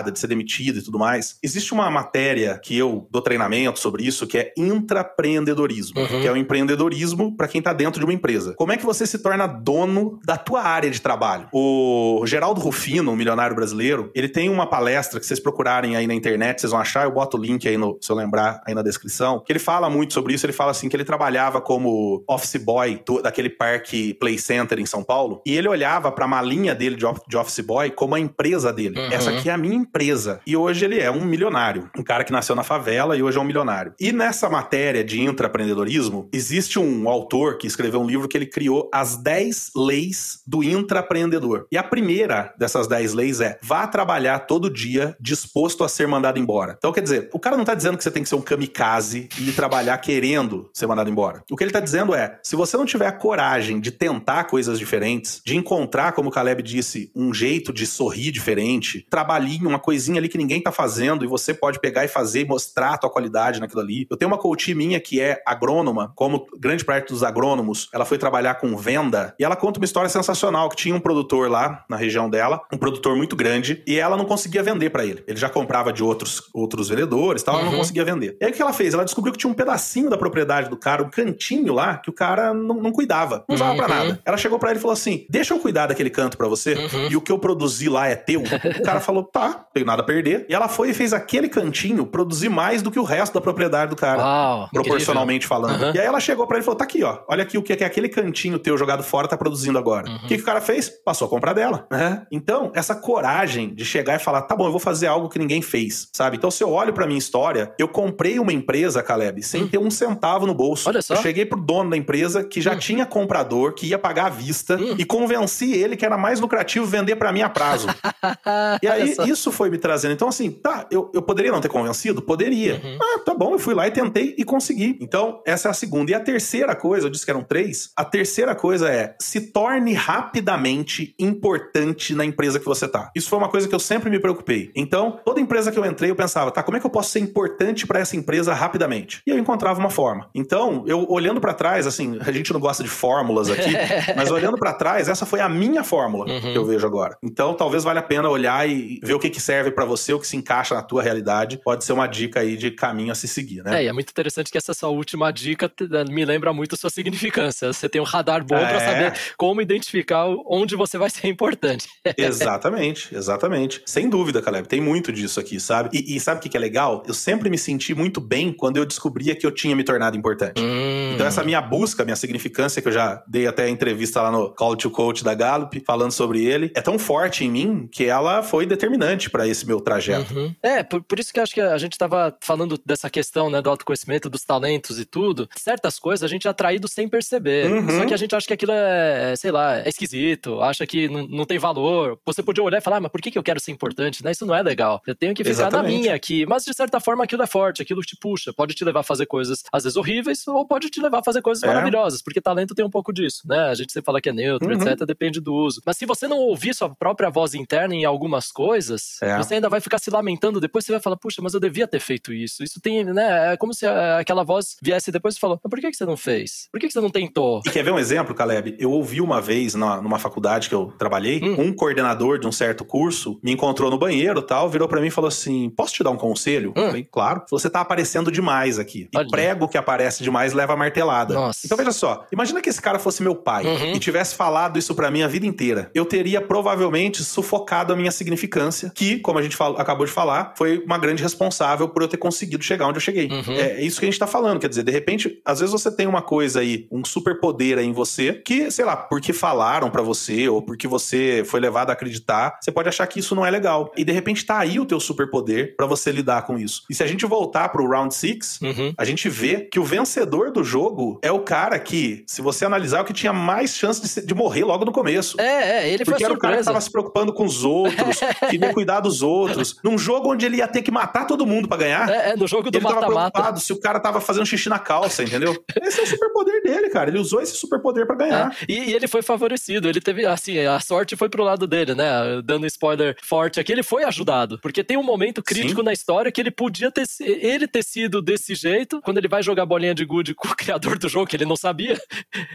de ser demitida e tudo mais. Existe uma matéria que eu dou treinamento sobre isso que é intrapreendedorismo, uhum. que é o empreendedorismo para quem tá dentro de uma empresa. Como é que você se torna dono da tua área de trabalho? O Geraldo Rufino, um milionário brasileiro, ele tem uma palestra que vocês procurarem aí na internet, vocês vão achar, eu boto o link aí no, se eu lembrar aí na descrição, que ele fala muito sobre isso, ele fala assim que ele trabalhava como office boy do, daquele parque Play Center em São Paulo, e ele olhava para a malinha dele de, de, office boy como a empresa dele. Uhum. Essa aqui é a minha empresa. E hoje ele é um milionário, um cara que nasceu na favela e hoje é um milionário. E nessa matéria de intraempreendedorismo, existe um autor que escreveu um livro que ele criou as 10 leis do intraempreendedor. E a primeira dessas 10 leis é: vá trabalhar todo dia disposto a ser mandado embora. Então, quer dizer, o cara não tá dizendo que você tem que ser um kamikaze e trabalhar querendo ser mandado embora. O que ele tá dizendo é: se você não tiver a coragem de tentar coisas diferentes, de encontrar, como o Caleb disse, um jeito de sorrir diferente, trabalhinho, uma coisinha ali que ninguém tá fazendo e você pode pegar e fazer e mostrar a tua qualidade naquilo ali. Eu tenho uma coach minha que é agrônoma, como grande parte dos agrônomos, ela foi trabalhar com venda e ela conta uma história sensacional que tinha um produtor lá na região dela, um produtor muito grande, e ela não conseguia vender para ele. Ele já comprava de outros, outros vendedores, tal, uhum. ela não uhum. conseguia vender. E aí o que ela fez? Ela descobriu que tinha um pedacinho da propriedade do cara, um cantinho lá, que o cara não, não cuidava, não usava uhum. pra nada. Ela chegou para ele e falou assim: "Deixa eu cuidar daquele canto para você, uhum. e o que eu produzi lá é teu". o cara falou: "Tá, não tenho nada a perder". E ela foi e fez aquele cantinho produzir mais do que o resto da propriedade do cara. Uau, proporcionalmente incrível. falando. Uhum. E aí ela chegou para ele e falou: tá aqui, ó. Olha aqui o que, é que aquele cantinho teu jogado fora tá produzindo agora. Uhum. O que, que o cara fez? Passou a comprar dela. Né? Então, essa coragem de chegar e falar: tá bom, eu vou fazer algo que ninguém fez, sabe? Então, se eu olho pra minha história, eu comprei uma empresa, Caleb, sem uhum. ter um centavo no bolso. Olha só. Eu cheguei pro dono da empresa que já hum. tinha comprador, que ia pagar à vista, hum. e convenci ele que era mais lucrativo vender para mim a prazo. [laughs] e aí, isso foi me trazendo. Então, assim, tá, eu, eu poderia não ter convencido? Poderia. Uhum. Ah, tá bom, eu fui lá e tentei e consegui. Então, essa é a segunda. E a terceira coisa, eu disse que eram três, a terceira coisa é se torne rapidamente importante na empresa que você tá. Isso foi uma coisa que eu sempre me preocupei. Então, toda empresa que eu entrei, eu pensava, tá, como é que eu posso ser importante para essa empresa rapidamente? E eu encontrava uma forma. Então, eu olhando para trás, assim, a gente não gosta de fórmulas aqui, [laughs] mas olhando para trás, essa foi a minha fórmula uhum. que eu vejo agora. Então, talvez valha a pena olhar e ver o que, que serve para você, o que se encaixa na tua realidade. Pode ser uma dica aí de caminho a se seguir, né? É, e é muito interessante que essa sua última dica me lembra muito a sua significância. Você tem um radar bom é. para saber como identificar onde você vai ser importante. [laughs] exatamente, exatamente. Sem dúvida, Caleb. Tem muito disso aqui, sabe? E, e sabe o que, que é legal? Eu sempre me senti muito bem quando eu descobria que eu tinha me tornado importante. Hum. Então, essa minha busca, minha significância, que eu já dei até entrevista lá no Call to Coach da Gallup, falando sobre ele, é tão forte em mim que ela foi determinante para esse meu trajeto. Uhum. É, por, por, isso que eu acho que a gente estava falando dessa questão, né, do autoconhecimento, dos talentos e tudo. Certas coisas a gente é atraído sem perceber. Uhum. Só que a gente acha que aquilo é, sei lá, é esquisito, acha que não, não tem valor. Você podia olhar e falar, ah, mas por que, que eu quero ser importante? Né? Isso não é legal. Eu tenho que ficar Exatamente. na minha aqui. Mas de certa forma aquilo é forte, aquilo te puxa. Pode te levar a fazer coisas, às vezes, horríveis, ou pode te levar a fazer coisas é. maravilhosas, porque talento tem um pouco disso, né? A gente sempre fala que é neutro, uhum. etc., depende do uso. Mas se você não ouvir sua própria voz interna em algumas coisas, é. você ainda vai ficar se lamentando, depois você vai falar, puxa, mas eu devia ter feito isso. Isso tem, né? É como se aquela voz viesse depois e falou, mas por que, você não fez? Por que, que você não tentou? E quer ver um exemplo, Caleb? Eu ouvi uma vez na, numa faculdade que eu trabalhei, hum. um coordenador de um certo curso me encontrou no banheiro tal, virou para mim e falou assim: posso te dar um conselho? Hum. Falei, claro. Você tá aparecendo demais aqui. E Olha. prego que aparece demais leva martelada. Nossa. Então veja só, imagina que esse cara fosse meu pai uhum. e tivesse falado isso para mim a vida inteira. Eu teria provavelmente sufocado a minha significância, que, como a gente acabou de falar, foi uma grande responsável por eu ter conseguido chegar onde eu cheguei. Uhum. É isso que a gente tá falando, quer dizer, de repente, às vezes você tem uma coisa aí, um superpoder aí em você, que, sei lá, porque falaram para você ou porque você foi levado a acreditar, você pode achar que isso não é legal. E de repente tá aí o teu superpoder para você lidar com isso. E se a gente voltar pro round 6, uhum. a gente vê que o vencedor do jogo é o cara que, se você analisar, é o que tinha mais chance de, de morrer logo no começo. É, é, ele Porque era o cara que tava se preocupando com os outros, [laughs] queria cuidar dos outros. [laughs] Num jogo onde ele ia ter que matar todo mundo para ganhar. É, é, no jogo do mata-mata. Ele tava preocupado se o cara tava fazendo xixi na calça, entendeu? [laughs] Esse é o superpoder dele, cara. Ele usou esse superpoder para ganhar. É. E, e, ele foi favorecido. Ele teve, assim, a sorte foi pro lado dele, né? Dando spoiler forte aqui, ele foi ajudado. Porque tem um momento crítico Sim. na história que ele podia ter, ele ter sido desse jeito, quando ele vai jogar bolinha de gude com o [laughs] criador do jogo, que ele não sabia,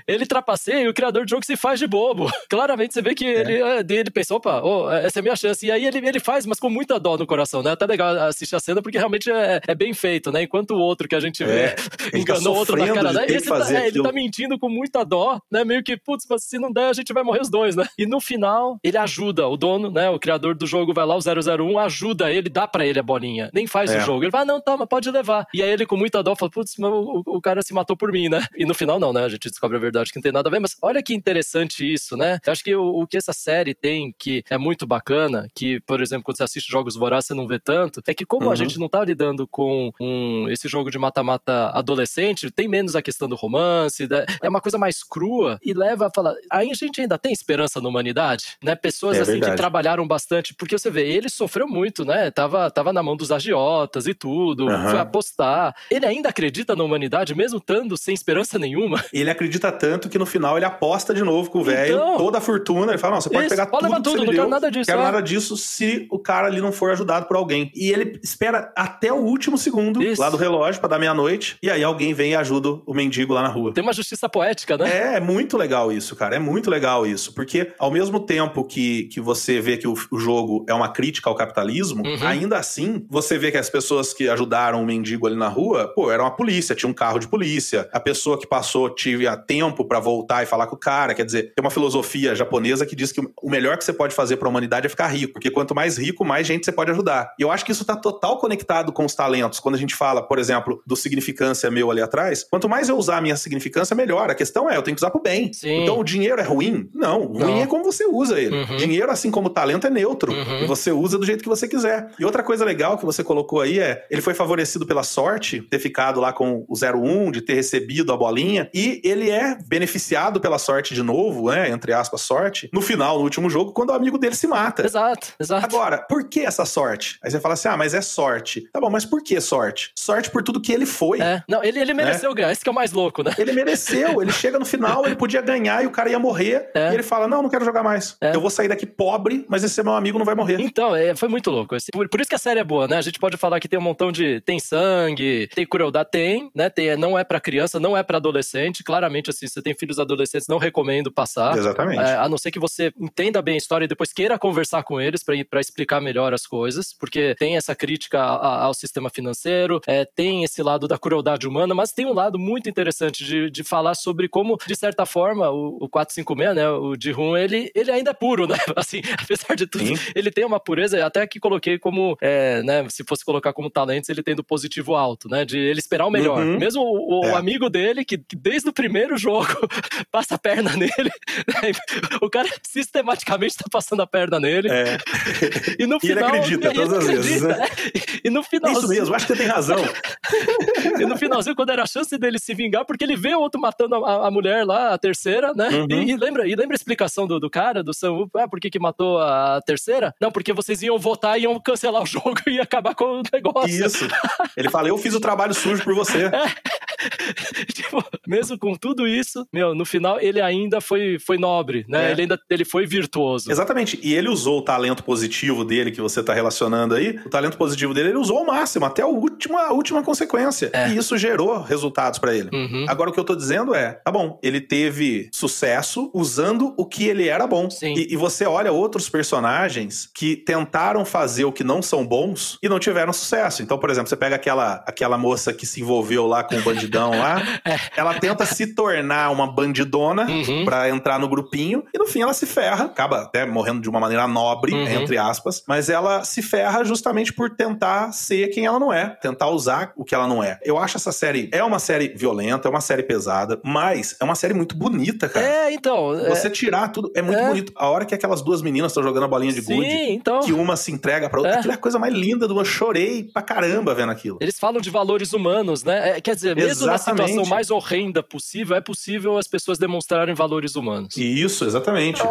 ele trapaceia e o criador do jogo se faz de bobo. Claramente você vê que é. ele, ele pensou, opa, oh, essa é a minha chance. E aí ele, ele faz, mas com muita dó no coração, né? Até legal assistir a cena, porque realmente é, é bem feito, né? Enquanto o outro que a gente vê é, tá [laughs] enganou tá outro na cara, né? Esse tá, é, ele tá mentindo com muita dó, né? Meio que, putz, mas se não der, a gente vai morrer os dois, né? E no final, ele ajuda o dono, né? O criador do jogo vai lá, o 001, ajuda ele, dá para ele a bolinha. Nem faz é. o jogo. Ele vai, ah, não, toma, pode levar. E aí ele, com muita dó, fala, putz, o, o, cara se matou por mim, né? E no final, não, né? A gente descobre a verdade que não tem nada a ver. Mas olha que interessante isso, né? Eu acho que o, o que essa série tem, que é muito bacana, que, por exemplo, quando você assiste Jogos Vorazes, você não vê tanto, é que como uhum. a gente não tá lidando com um, esse jogo de mata-mata adolescente, tem menos a questão do romance, né? é uma coisa mais crua e leva a falar, aí a gente ainda tem esperança na humanidade, né? Pessoas é assim verdade. que trabalharam bastante, porque você vê, ele sofreu muito, né? Tava, tava na mão dos agiotas e tudo, uhum. foi apostar. Ele ainda acredita na humanidade, mesmo estando sem esperança nenhuma. Ele acredita tanto que no final ele aposta de novo com o velho, então, toda a fortuna, ele fala, não, você pode isso, pegar pode tudo, tudo, não quero nada disso. Quero é. nada disso se o cara ali não for ajudado por alguém. E ele espera até o último segundo isso. lá do relógio para dar meia-noite, e aí alguém vem e ajuda o mendigo lá na rua. Tem uma justiça poética, né? É, é muito legal isso, cara. É muito legal isso. Porque ao mesmo tempo que, que você vê que o, o jogo é uma crítica ao capitalismo, uhum. ainda assim, você vê que as pessoas que ajudaram o mendigo ali na rua, pô, era uma polícia, tinha um carro de polícia. A pessoa que passou tive a tempo para voltar e falar com o cara. Quer dizer, tem uma filosofia japonesa que diz que o melhor que você pode fazer para a humanidade é ficar rico. Porque quanto mais rico, mais gente você pode ajudar. E eu acho que isso tá total conectado com os talentos. Quando a gente fala, por exemplo, do significância meu ali atrás, quanto mais eu usar a minha significância, melhor. A questão é, eu tenho que usar pro bem. Sim. Então o dinheiro é ruim? Não, ruim Não. é como você usa ele. Uhum. Dinheiro, assim como o talento, é neutro. Uhum. E você usa do jeito que você quiser. E outra coisa legal que você colocou aí é, ele foi favorecido pela sorte, ter ficado lá com o 01, de ter recebido a bolinha, e ele é beneficiado pela sorte de novo, né, entre aspas, sorte, no final, no último jogo, quando o amigo dele se mata. Exato, exato. Agora, por que essa sorte? Aí você fala assim, ah, mas é sorte. Tá bom, mas por que sorte? Sorte por tudo que ele foi. É. Não, ele, ele mereceu né? ganhar, esse que é o mais louco, né? Ele mereceu, ele [laughs] chega no final, ele podia ganhar e o cara ia morrer, é. e ele fala, não, não quero jogar mais. É. Eu vou sair daqui pobre, mas esse meu amigo não vai morrer. Então, é, foi muito louco. Por, por, isso que a série é boa, né? A gente pode falar que tem um montão de... tem sangue, tem crueldade, tem, né? Tem, não é para criança, não é para adolescente. Claramente, assim, você tem filhos adolescentes, não recomendo passar. Exatamente. É, a não ser que você entenda bem a história e depois queira conversar com eles para explicar melhor as coisas, porque tem essa crítica ao sistema financeiro, é, tem esse lado da crueldade humana, mas tem um lado muito interessante de, de falar sobre como, de certa forma, o, o 456, né, o de Rum, ele, ele ainda é puro, [laughs] né? Assim, apesar de tudo, Sim. ele tem uma pureza, até que coloquei como, é, né, se fosse colocar como talentos, ele tem do positivo alto, né? De ele esperar o melhor. Uhum. Mesmo o, o é. amigo dele, que, que, desde o primeiro jogo [laughs] passa a perna nele, [laughs] né? o cara sistematicamente tá passando a perna nele. É. E no final. ele acredita todas as vezes. Né? E no final. Isso mesmo, acho que você tem razão. [laughs] e no finalzinho, quando era a chance dele se vingar, porque ele vê o outro matando a, a mulher lá, a terceira, né? Uhum. E, e, lembra, e lembra a explicação do, do cara, do Sam ah, por que, que matou a terceira? Não, porque vocês iam votar e iam cancelar o [laughs] jogo e acabar com o negócio. Isso. Ele fala, eu fiz o trabalho sujo por você. É. [laughs] tipo, mesmo com tudo isso, meu, no final ele ainda foi, foi nobre, né? É. Ele ainda ele foi virtuoso. Exatamente. E ele usou o talento positivo dele que você tá relacionando aí. O talento positivo dele, ele usou ao máximo, até a última, a última consequência. É. E isso gerou resultados para ele. Uhum. Agora o que eu tô dizendo é, tá bom, ele teve sucesso usando o que ele era bom. E, e, você olha outros personagens que tentaram fazer o que não são bons e não tiveram sucesso. Então, por exemplo, você pega aquela, aquela moça que se envolveu lá com o bandidão lá, [laughs] é. ela tenta se tornar uma bandidona uhum. para entrar no grupinho e no fim ela se ferra, acaba até morrendo de uma maneira nobre, uhum. entre aspas, mas ela se ferra justamente por tentar ser quem ela não é, tentar usar o que ela não é. Eu acho essa série é uma série violenta, é uma série pesada, mas é uma série muito bonita, cara. É, então. Você é... tirar tudo é muito é... bonito. A hora que aquelas duas meninas estão jogando a bolinha de Sim, gude, então... que uma se entrega pra outra, é. aquilo é a coisa mais linda do Eu chorei pra caramba vendo aquilo. Eles falam de valores humanos, né? É, quer dizer, mesmo exatamente. na situação mais horrenda possível, é possível as pessoas demonstrarem valores humanos. Isso, exatamente.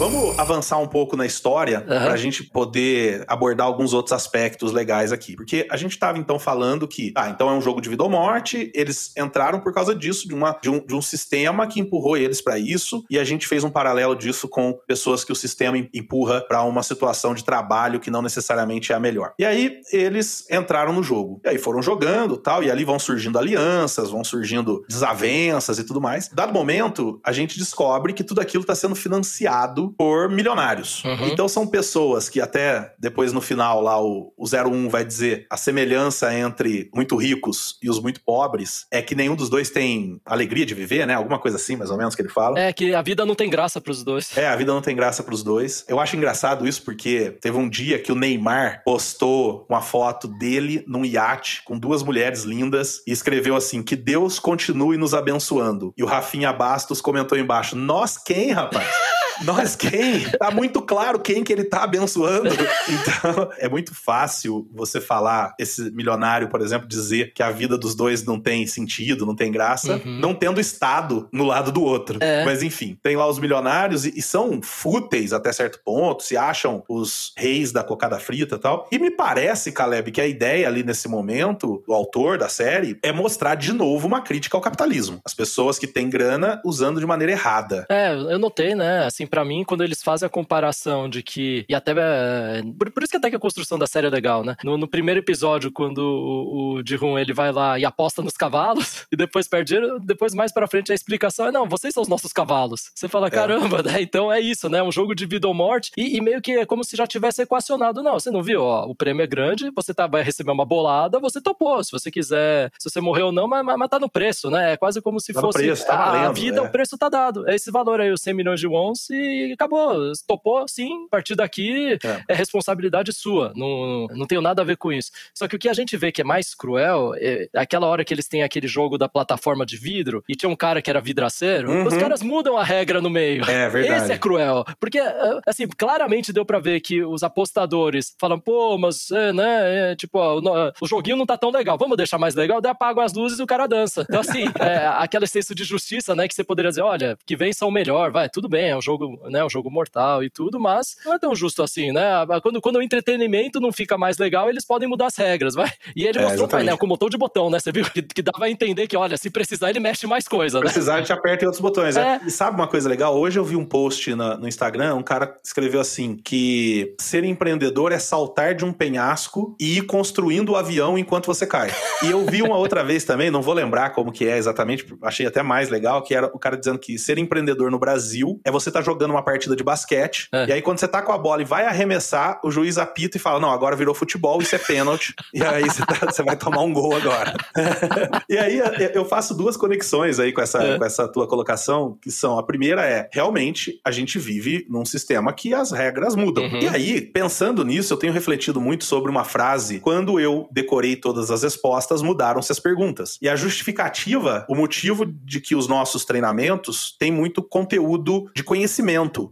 Vamos avançar um pouco na história uhum. para a gente poder abordar alguns outros aspectos legais aqui. Porque a gente estava então falando que, ah, então é um jogo de vida ou morte, eles entraram por causa disso, de, uma, de, um, de um sistema que empurrou eles para isso, e a gente fez um paralelo disso com pessoas que o sistema empurra para uma situação de trabalho que não necessariamente é a melhor. E aí eles entraram no jogo. E aí foram jogando tal, e ali vão surgindo alianças, vão surgindo desavenças e tudo mais. Dado momento, a gente descobre que tudo aquilo está sendo financiado por milionários. Uhum. Então são pessoas que até depois no final lá o, o 01 vai dizer a semelhança entre muito ricos e os muito pobres é que nenhum dos dois tem alegria de viver, né? Alguma coisa assim, mais ou menos, que ele fala. É, que a vida não tem graça pros dois. É, a vida não tem graça pros dois. Eu acho engraçado isso porque teve um dia que o Neymar postou uma foto dele num iate com duas mulheres lindas e escreveu assim: que Deus continue nos abençoando. E o Rafinha Bastos comentou embaixo: Nós quem, rapaz? [laughs] Nós quem? Tá muito claro quem que ele tá abençoando. Então, é muito fácil você falar, esse milionário, por exemplo, dizer que a vida dos dois não tem sentido, não tem graça, uhum. não tendo Estado no lado do outro. É. Mas enfim, tem lá os milionários e, e, são fúteis até certo ponto, se acham os reis da cocada frita e tal. E me parece, Caleb, que a ideia ali nesse momento, do autor da série, é mostrar de novo uma crítica ao capitalismo. As pessoas que têm grana usando de maneira errada. É, eu notei, né? Assim, para mim, quando eles fazem a comparação de que. E até. É, por, por, isso que até que a construção da série é legal, né? No, no primeiro episódio, quando o, o Ji-Hoon ele vai lá e aposta nos cavalos, [laughs] e depois perde depois mais pra frente a explicação é: não, vocês são os nossos cavalos. Você fala, é. caramba, né? Então é isso, né? Um jogo de vida ou morte, e, e, meio que é como se já tivesse equacionado. Não, você não viu, ó, o prêmio é grande, você tá, vai receber uma bolada, você topou. Se você quiser, se você morreu ou não, mas, mas tá no preço, né? É quase como se tá fosse. Preço, tá valendo, a vida, é. o preço tá dado. É esse valor aí, os 100 milhões de wons, e acabou. Topou, sim, a partir daqui é, é responsabilidade sua. Não, não tenho nada a ver com isso. Só que o que a gente vê que é mais cruel é aquela hora que eles têm aquele jogo da plataforma de vidro e tinha um cara que era vidraceiro, uhum. os caras mudam a regra no meio. É verdade. Esse é cruel. Porque, é, assim, claramente deu para ver que os apostadores falam, pô, mas, é, né, é, tipo, ó, o, joguinho não tá tão legal, vamos deixar mais legal, daí apagam as luzes e o cara dança. Então, assim, [laughs] é, aquela senso de justiça, né, que você poderia dizer, olha, que vença o melhor, vai, tudo bem, é um jogo, né, um jogo mortal e tudo, mas não é tão justo assim, né? Quando, quando o entretenimento não fica mais legal, eles podem mudar as regras, vai. E ele é, mostrou o painel com botão de botão, né? Você viu que, que dava a entender que, olha, se precisar, ele mexe mais coisa, né? Precisar, a gente aperta em outros botões. Né? É. E sabe uma coisa legal? Hoje eu vi um post na, no Instagram, um cara escreveu assim: que ser empreendedor é saltar de um penhasco e ir construindo o avião enquanto você cai. E eu vi uma outra vez também, não vou lembrar como que é exatamente, achei até mais legal, que era o cara dizendo que ser empreendedor no Brasil é você estar tá jogando uma partida de basquete, é. e aí quando você tá com a bola e vai arremessar, o juiz apita e fala: não, agora virou futebol, isso é pênalti, [laughs] e aí você, tá, você vai tomar um gol agora. [laughs] e aí eu faço duas conexões aí com essa, é. com essa tua colocação, que são: a primeira é, realmente, a gente vive num sistema que as regras mudam. Uhum. E aí, pensando nisso, eu tenho refletido muito sobre uma frase: quando eu decorei todas as respostas, mudaram-se as perguntas. E a justificativa, o motivo de que os nossos treinamentos têm muito conteúdo de conhecimento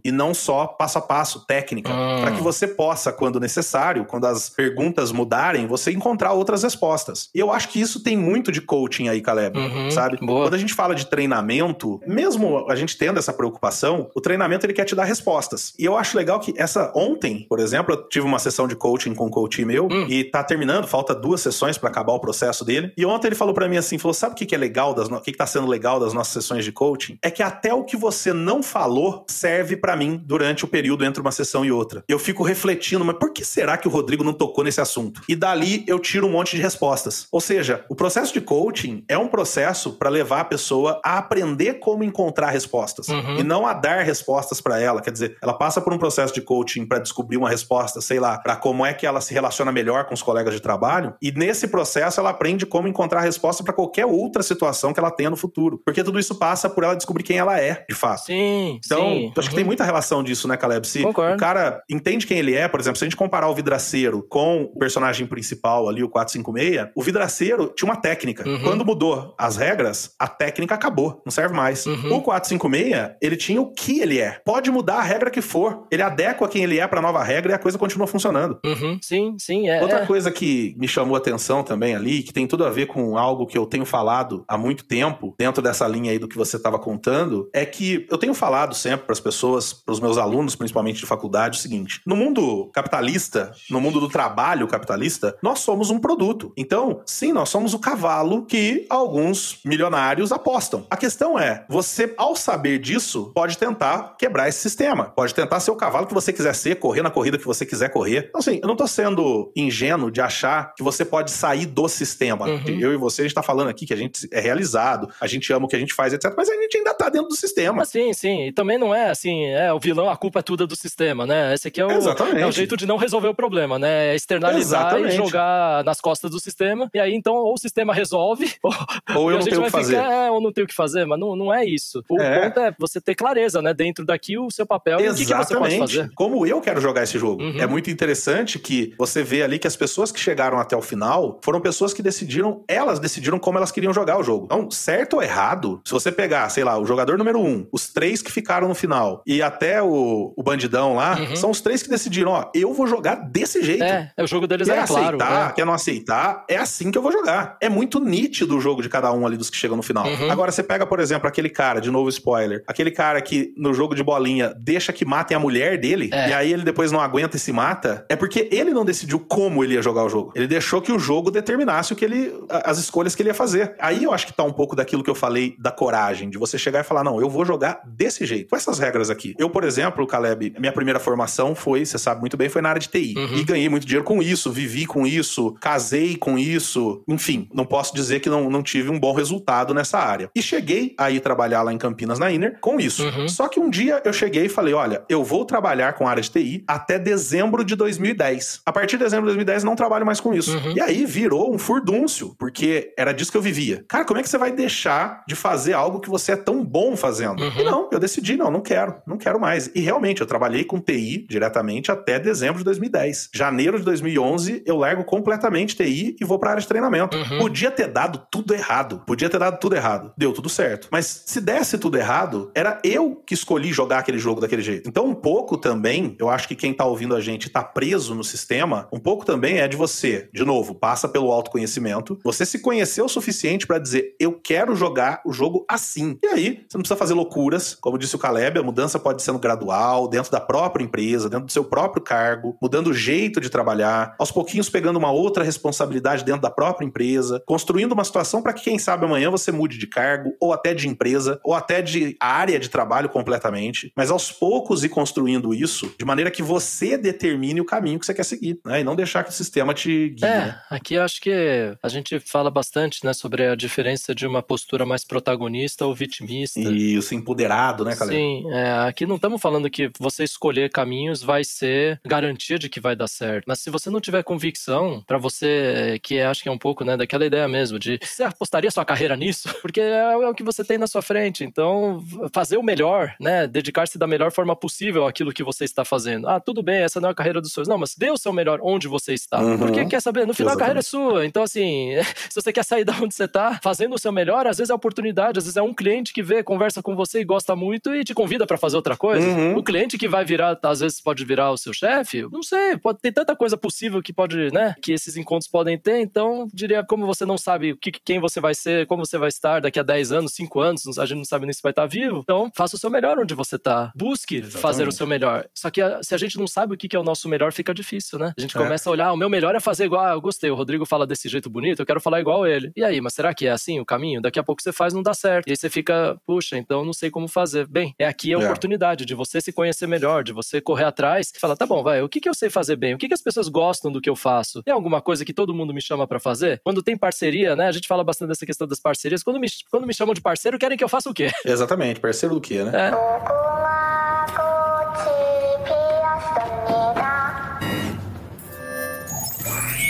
e não só passo a passo, técnica, uhum. para que você possa, quando necessário, quando as perguntas mudarem, você encontrar outras respostas. E eu acho que isso tem muito de coaching aí, Caleb, uhum. sabe? Boa. Quando a gente fala de treinamento, mesmo a gente tendo essa preocupação, o treinamento ele quer te dar respostas. E eu acho legal que essa ontem, por exemplo, eu tive uma sessão de coaching com um coach meu hum. e tá terminando, falta duas sessões para acabar o processo dele. E ontem ele falou para mim assim, falou: "Sabe o que que é legal das o que que tá sendo legal das nossas sessões de coaching? É que até o que você não falou serve para mim durante o período entre uma sessão e outra. Eu fico refletindo, mas por que será que o Rodrigo não tocou nesse assunto? E dali eu tiro um monte de respostas. Ou seja, o processo de coaching é um processo para levar a pessoa a aprender como encontrar respostas uhum. e não a dar respostas para ela. Quer dizer, ela passa por um processo de coaching para descobrir uma resposta, sei lá, para como é que ela se relaciona melhor com os colegas de trabalho. E nesse processo ela aprende como encontrar resposta para qualquer outra situação que ela tenha no futuro. Porque tudo isso passa por ela descobrir quem ela é, de fato. Sim. Então, sim. Acho uhum. que tem muita relação disso, né, Caleb? Se Concordo. o cara entende quem ele é, por exemplo, se a gente comparar o vidraceiro com o personagem principal ali, o 456, o vidraceiro tinha uma técnica. Uhum. Quando mudou as regras, a técnica acabou, não serve mais. Uhum. O 456, ele tinha o que ele é. Pode mudar a regra que for. Ele adequa quem ele é para a nova regra e a coisa continua funcionando. Uhum. Sim, sim. É, Outra é. coisa que me chamou a atenção também ali, que tem tudo a ver com algo que eu tenho falado há muito tempo, dentro dessa linha aí do que você estava contando, é que eu tenho falado sempre para as pessoas, para os meus alunos, principalmente de faculdade, o seguinte: no mundo capitalista, no mundo do trabalho capitalista, nós somos um produto. Então, sim, nós somos o cavalo que alguns milionários apostam. A questão é, você, ao saber disso, pode tentar quebrar esse sistema. Pode tentar ser o cavalo que você quiser ser, correr na corrida que você quiser correr. Então, assim, eu não tô sendo ingênuo de achar que você pode sair do sistema. Uhum. Eu e você, a gente tá falando aqui que a gente é realizado, a gente ama o que a gente faz, etc. Mas a gente ainda tá dentro do sistema. sim, sim. E também não é assim, é o vilão, a culpa é toda do sistema, né? Esse aqui é o, é o jeito de não resolver o problema, né? É externalizar Exatamente. e jogar nas costas do sistema. E aí, então, ou o sistema resolve, [laughs] ou, ou eu não tenho o que fazer. Ficar, é, ou não tenho o que fazer, mas não, não é isso. O é. ponto é você ter clareza, né? Dentro daqui o seu papel Exatamente. e o que, que você pode fazer. Como eu quero jogar esse jogo. Uhum. É muito interessante que você vê ali que as pessoas que chegaram até o final foram pessoas que decidiram, elas decidiram como elas queriam jogar o jogo. Então, certo ou errado, se você pegar, sei lá, o jogador número um, os três que ficaram no final e até o, o bandidão lá, uhum. são os três que decidiram, ó, eu vou jogar desse jeito. É, é o jogo deles quer é aceitar, claro. Quer não aceitar, é assim que eu vou jogar. É muito nítido o jogo de cada um ali dos que chegam no final. Uhum. Agora, você pega, por exemplo, aquele cara, de novo spoiler, aquele cara que no jogo de bolinha deixa que matem a mulher dele, é. e aí ele depois não aguenta e se mata, é porque ele não decidiu como ele ia jogar o jogo. Ele deixou que o jogo determinasse o que ele, as escolhas que ele ia fazer. Aí eu acho que tá um pouco daquilo que eu falei da coragem, de você chegar e falar, não, eu vou jogar desse jeito, com essas regras aqui. Eu, por exemplo, Caleb, minha primeira formação foi, você sabe muito bem, foi na área de TI. Uhum. E ganhei muito dinheiro com isso, vivi com isso, casei com isso, enfim, não posso dizer que não, não tive um bom resultado nessa área. E cheguei a ir trabalhar lá em Campinas, na Inner, com isso. Uhum. Só que um dia eu cheguei e falei, olha, eu vou trabalhar com a área de TI até dezembro de 2010. A partir de dezembro de 2010 não trabalho mais com isso. Uhum. E aí virou um furdúncio, porque era disso que eu vivia. Cara, como é que você vai deixar de fazer algo que você é tão bom fazendo? Uhum. não, eu decidi, não, não quero, não quero mais. E realmente, eu trabalhei com TI diretamente até dezembro de 2010. Janeiro de 2011, eu largo completamente TI e vou para área de treinamento. Uhum. Podia ter dado tudo errado. Podia ter dado tudo errado. Deu tudo certo. Mas se desse tudo errado, era eu que escolhi jogar aquele jogo daquele jeito. Então, um pouco também, eu acho que quem tá ouvindo a gente tá preso no sistema, um pouco também é de você, de novo, passa pelo autoconhecimento, você se conhecer o suficiente para dizer, eu quero jogar o jogo assim. E aí, você não precisa fazer loucuras, como disse o Caleb, a mudança pode ser gradual, dentro da própria empresa, dentro do seu próprio cargo, mudando o jeito de trabalhar, aos pouquinhos pegando uma outra responsabilidade dentro da própria empresa, construindo uma situação para que, quem sabe, amanhã você mude de cargo, ou até de empresa, ou até de área de trabalho completamente, mas aos poucos ir construindo isso de maneira que você determine o caminho que você quer seguir, né? E não deixar que o sistema te guie. É, aqui eu acho que a gente fala bastante, né, sobre a diferença de uma postura mais protagonista ou vitimista. Isso, empoderado, né, Caleb? Sim, é, aqui não estamos falando que você escolher caminhos vai ser garantia de que vai dar certo. Mas se você não tiver convicção, para você, que acho que é um pouco, né, daquela ideia mesmo, de você apostaria sua carreira nisso? [laughs] Porque é, é o que você tem na sua frente. Então, fazer o melhor, né, dedicar-se da melhor forma possível àquilo que você está fazendo. Ah, tudo bem, essa não é a carreira dos seus. Não, mas dê o seu melhor onde você está. Uhum. Porque quer saber, no final Exatamente. a carreira é sua. Então, assim, [laughs] se você quer sair da onde você está, fazendo o seu melhor, às vezes é oportunidade, às vezes é um cliente que vê, conversa com você e gosta muito e te convida para fazer outra coisa. Uhum. O cliente que vai virar, às vezes pode virar o seu chefe, não sei, pode ter tanta coisa possível que pode, né, que esses encontros podem ter. Então, diria, como você não sabe que, quem você vai ser, como você vai estar daqui a 10 anos, 5 anos, a gente não sabe nem se vai estar vivo. Então, faça o seu melhor onde você está. Busque Exatamente. fazer o seu melhor. Só que a, se a gente não sabe o que, que é o nosso melhor, fica difícil, né? A gente é. começa a olhar, ah, o meu melhor é fazer igual, ah, eu gostei, o Rodrigo fala desse jeito bonito, eu quero falar igual ele. E aí, mas será que é assim o caminho? Daqui a pouco você faz, não dá certo. E aí você fica, puxa, então não sei como fazer. Bem, é aqui a é. oportunidade de você se conhecer melhor, de você correr atrás e falar, tá bom, vai, o que, que eu sei fazer bem? O que, que as pessoas gostam do que eu faço? Tem alguma coisa que todo mundo me chama para fazer? Quando tem parceria, né? A gente fala bastante dessa questão das parcerias. Quando me, quando me chamam de parceiro, querem que eu faça o quê? Exatamente, parceiro do quê, né? É.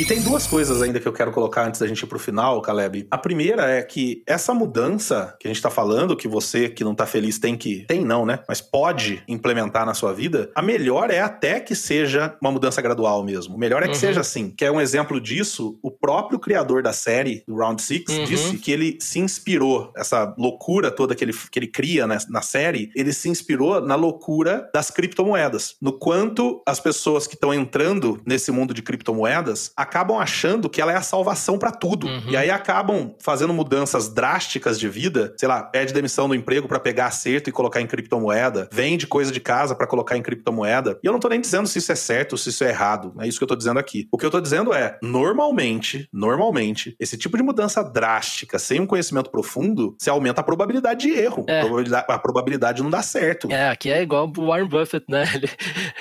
tem duas coisas ainda que eu quero colocar antes da gente ir pro final, Caleb. A primeira é que essa mudança que a gente tá falando, que você que não tá feliz tem que. Tem não, né? Mas pode implementar na sua vida, a melhor é até que seja uma mudança gradual mesmo. O melhor é que uhum. seja assim. Que é um exemplo disso, o próprio criador da série, Round Six, uhum. disse que ele se inspirou, essa loucura toda que ele, que ele cria né, na série, ele se inspirou na loucura das criptomoedas. No quanto as pessoas que estão entrando nesse mundo de criptomoedas acabam achando que ela é a salvação para tudo. Uhum. E aí acabam fazendo mudanças drásticas de vida, sei lá, pede demissão do emprego para pegar acerto e colocar em criptomoeda, vende coisa de casa para colocar em criptomoeda. E eu não tô nem dizendo se isso é certo ou se isso é errado. É isso que eu tô dizendo aqui. O que eu tô dizendo é, normalmente, normalmente, esse tipo de mudança drástica, sem um conhecimento profundo, se aumenta a probabilidade de erro. É. A, probabilidade, a probabilidade não dá certo. É, aqui é igual o Warren Buffett, né? [laughs] Ele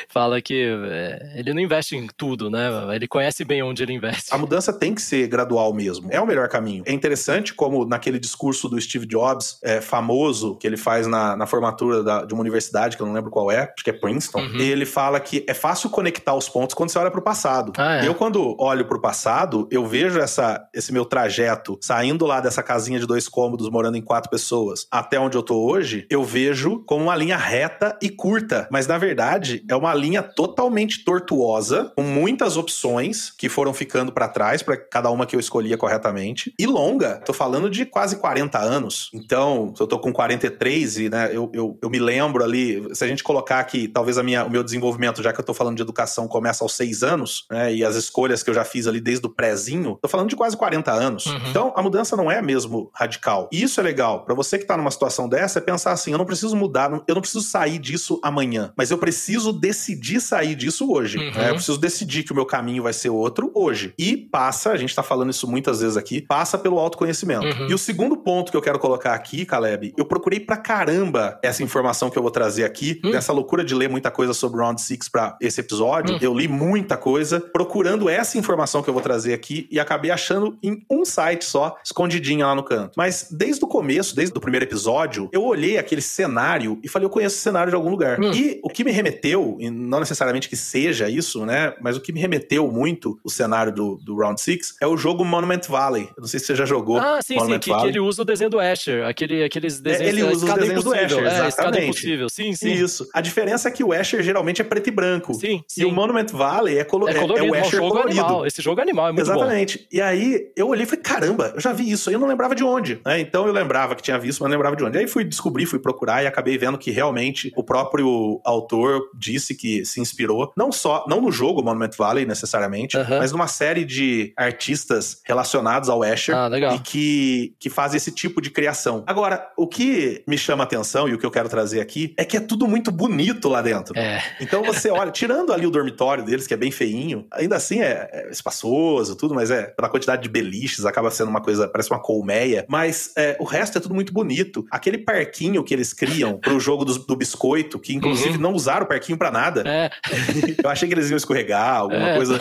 fala que é, ele não investe em tudo, né? Ele conhece bem onde ele investe. A mudança tem que ser gradual mesmo. É o melhor caminho. É interessante como naquele discurso do Steve Jobs, é, famoso, que ele faz na, na formatura da, de uma universidade, que eu não lembro qual é, acho que é Princeton, uhum. ele fala que é fácil conectar os pontos quando você olha para o passado. Ah, é. Eu, quando olho para o passado, eu vejo essa, esse meu trajeto saindo lá dessa casinha de dois cômodos, morando em quatro pessoas, até onde eu tô hoje, eu vejo como uma linha reta e curta. Mas, na verdade, é uma linha totalmente tortuosa, com muitas opções que foram foram ficando para trás, para cada uma que eu escolhia corretamente. E longa, tô falando de quase 40 anos. Então, eu tô com 43 e, né, eu, eu, eu me lembro ali, se a gente colocar aqui, talvez a minha, o meu desenvolvimento, já que eu tô falando de educação, começa aos 6 anos, né, e as escolhas que eu já fiz ali desde o prézinho, tô falando de quase 40 anos. Uhum. Então, a mudança não é mesmo radical. E isso é legal. para você que tá numa situação dessa, é pensar assim, eu não preciso mudar, eu não preciso sair disso amanhã, mas eu preciso decidir sair disso hoje. Uhum. Né? Eu preciso decidir que o meu caminho vai ser outro hoje. E passa, a gente tá falando isso muitas vezes aqui, passa pelo autoconhecimento. Uhum. E o segundo ponto que eu quero colocar aqui, Caleb, eu procurei pra caramba essa informação que eu vou trazer aqui, uhum. dessa loucura de ler muita coisa sobre Round 6 pra esse episódio. Uhum. Eu li muita coisa procurando essa informação que eu vou trazer aqui e acabei achando em um site só, escondidinha lá no canto. Mas desde o começo, desde o primeiro episódio, eu olhei aquele cenário e falei, eu conheço esse cenário de algum lugar. Uhum. E o que me remeteu, e não necessariamente que seja isso, né, mas o que me remeteu muito o cenário cenário do, do Round 6 é o jogo Monument Valley. Eu não sei se você já jogou. Ah, sim, Monument sim, que, que, ele usa o desenho do Asher, aquele, aqueles desenhos. É, ele usa os desenhos do Asher, é, exatamente. sim, sim. Isso. A diferença é que o Asher geralmente é preto e branco. Sim, sim. E o Monument Valley é, colo é, colorido, é o Asher jogo colorido. Animal. Esse jogo é animal, é muito Exatamente. Bom. E aí eu olhei e falei, caramba, eu já vi isso. Aí eu não lembrava de onde. Né? Então eu lembrava que tinha visto, mas não lembrava de onde. Aí fui descobrir, fui procurar e acabei vendo que realmente o próprio autor disse que se inspirou, não só, não no jogo Monument Valley necessariamente, uh -huh. mas numa série de artistas relacionados ao Asher ah, e que, que fazem esse tipo de criação. Agora, o que me chama a atenção e o que eu quero trazer aqui é que é tudo muito bonito lá dentro. É. Então você olha, tirando ali o dormitório deles, que é bem feinho, ainda assim é, é espaçoso, tudo, mas é pela quantidade de beliches, acaba sendo uma coisa, parece uma colmeia. Mas é, o resto é tudo muito bonito. Aquele parquinho que eles criam pro [laughs] jogo do, do biscoito, que inclusive uhum. não usaram o parquinho para nada. É. [laughs] Eu achei que eles iam escorregar, alguma é. coisa.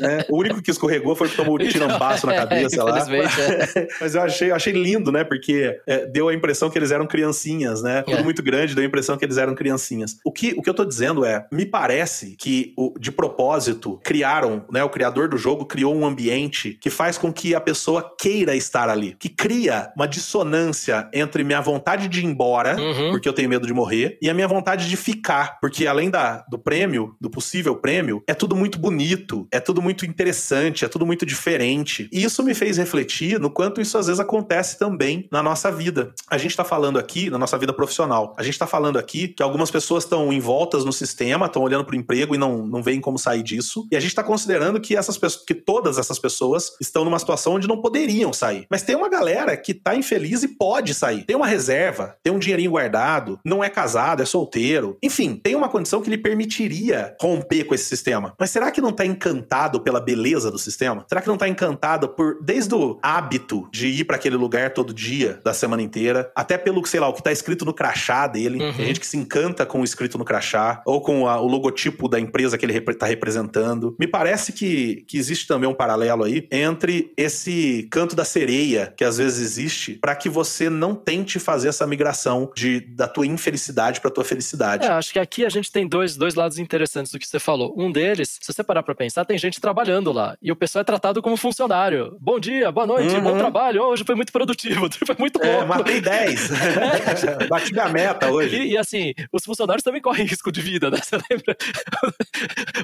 Né? [laughs] O único que escorregou foi que tomou um tirambaço na [laughs] cabeça lá. É. [laughs] Mas eu achei, eu achei lindo, né? Porque é, deu a impressão que eles eram criancinhas, né? Tudo muito grande, deu a impressão que eles eram criancinhas. O que, o que eu tô dizendo é, me parece que o, de propósito criaram, né? O criador do jogo criou um ambiente que faz com que a pessoa queira estar ali, que cria uma dissonância entre minha vontade de ir embora, uhum. porque eu tenho medo de morrer, e a minha vontade de ficar, porque além da, do prêmio, do possível prêmio, é tudo muito bonito, é tudo muito interessante, é tudo muito diferente. E isso me fez refletir no quanto isso às vezes acontece também na nossa vida. A gente tá falando aqui, na nossa vida profissional, a gente tá falando aqui que algumas pessoas estão envoltas no sistema, estão olhando pro emprego e não, não veem como sair disso. E a gente tá considerando que essas pessoas, que todas essas pessoas estão numa situação onde não poderiam sair. Mas tem uma galera que tá infeliz e pode sair. Tem uma reserva, tem um dinheirinho guardado, não é casado, é solteiro. Enfim, tem uma condição que lhe permitiria romper com esse sistema. Mas será que não tá encantado pela beleza do sistema? Será que não tá encantado por desde o hábito de ir para aquele lugar todo dia da semana inteira, até pelo, sei lá, o que tá escrito no crachá dele. Uhum. Tem gente que se encanta com o escrito no crachá ou com a, o logotipo da empresa que ele rep tá representando. Me parece que, que existe também um paralelo aí entre esse canto da sereia que às vezes existe para que você não tente fazer essa migração de, da tua infelicidade para tua felicidade. É, acho que aqui a gente tem dois, dois lados interessantes do que você falou. Um deles, se você parar para pensar, tem gente trabalhando lá e o pessoal é tratado como funcionário. Bom dia, boa noite, uhum. bom trabalho. Hoje foi muito produtivo, [laughs] foi muito bom. É, matei 10. É. [laughs] [laughs] Bati a meta hoje. E, e, assim, os funcionários também correm risco de vida, né? Você lembra?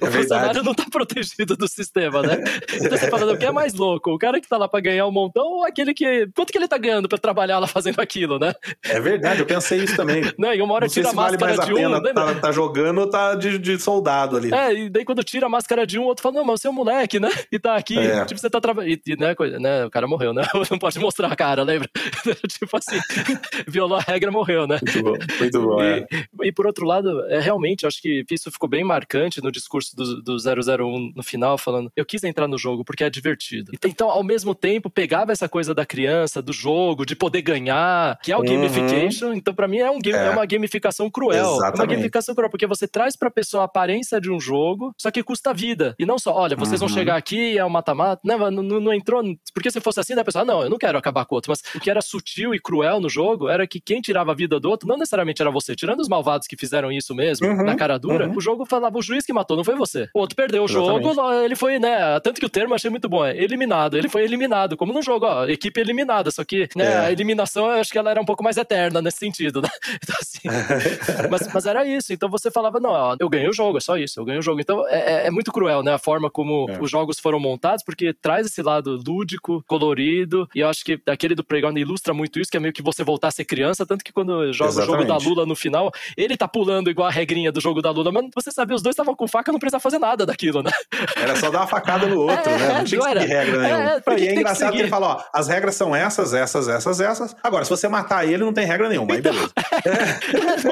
o é funcionário não tá protegido do sistema, né? Então você falando, o que é mais louco? O cara que tá lá para ganhar um montão ou aquele que. Quanto que ele tá ganhando para trabalhar lá fazendo aquilo, né? É verdade, eu pensei isso também. Não, e uma hora não tira a máscara vale de um. Né? Tá, tá, jogando ou tá de, de, soldado ali. É, e daí quando tira a máscara de um, o outro fala, não, mas você é um moleque, né? E tá aqui, é. tipo, você tá trabalhando. Né, né, o cara morreu, né? [laughs] Não pode mostrar a cara, lembra? [laughs] tipo assim, [laughs] violou a regra, morreu, né? Muito bom, muito bom. E, é. e por outro lado, é, realmente, acho que isso ficou bem marcante no discurso do, do 001 no final, falando, eu quis entrar no jogo porque é divertido. Então, ao mesmo tempo, pegava essa coisa da criança, do jogo, de poder ganhar, que é o uhum. gamification. Então, para mim, é, um game, é. é. uma gamificação cruel. Exatamente. É uma gamificação cruel, porque você traz pra pessoa a aparência de um jogo, só que custa vida. E não só, olha, vocês uhum. vão chegar aqui, é um mata-mata, né, não, não, não, entrou. Porque se fosse assim, da pessoa, ah, não, eu não quero acabar com o outro. Mas o que era sutil e cruel no jogo era que quem tirava a vida do outro não necessariamente era você. Tirando os malvados que fizeram isso mesmo, uhum. na cara dura, uhum. o jogo falava, o juiz que matou, não foi você. O outro perdeu o Exatamente. jogo, ele foi, né? Tanto que o termo eu achei muito bom, é eliminado. Ele foi eliminado, como no jogo, ó, equipe eliminada. Só que né, é. a eliminação, eu acho que ela era um pouco mais eterna nesse sentido, né? [laughs] Então, assim, [laughs] mas, mas, era isso. Então você falava, não, ó, eu ganhei o jogo, é só isso, eu ganhei o jogo. Então é, é, é muito cruel, né? A forma como é. Os jogos foram montados, porque traz esse lado lúdico, colorido, e eu acho que aquele do Playground ilustra muito isso, que é meio que você voltar a ser criança, tanto que quando joga Exatamente. o jogo da Lula no final, ele tá pulando igual a regrinha do jogo da Lula, mas você sabia, os dois estavam com faca, não precisava fazer nada daquilo, né? Era só dar uma facada no outro, é, né? Não tinha que seguir regra nenhuma. É, é, e é engraçado que, que, ele fala, ó, as regras são essas, essas, essas, essas. Agora, se você matar ele, não tem regra nenhuma, então, aí beleza. [laughs]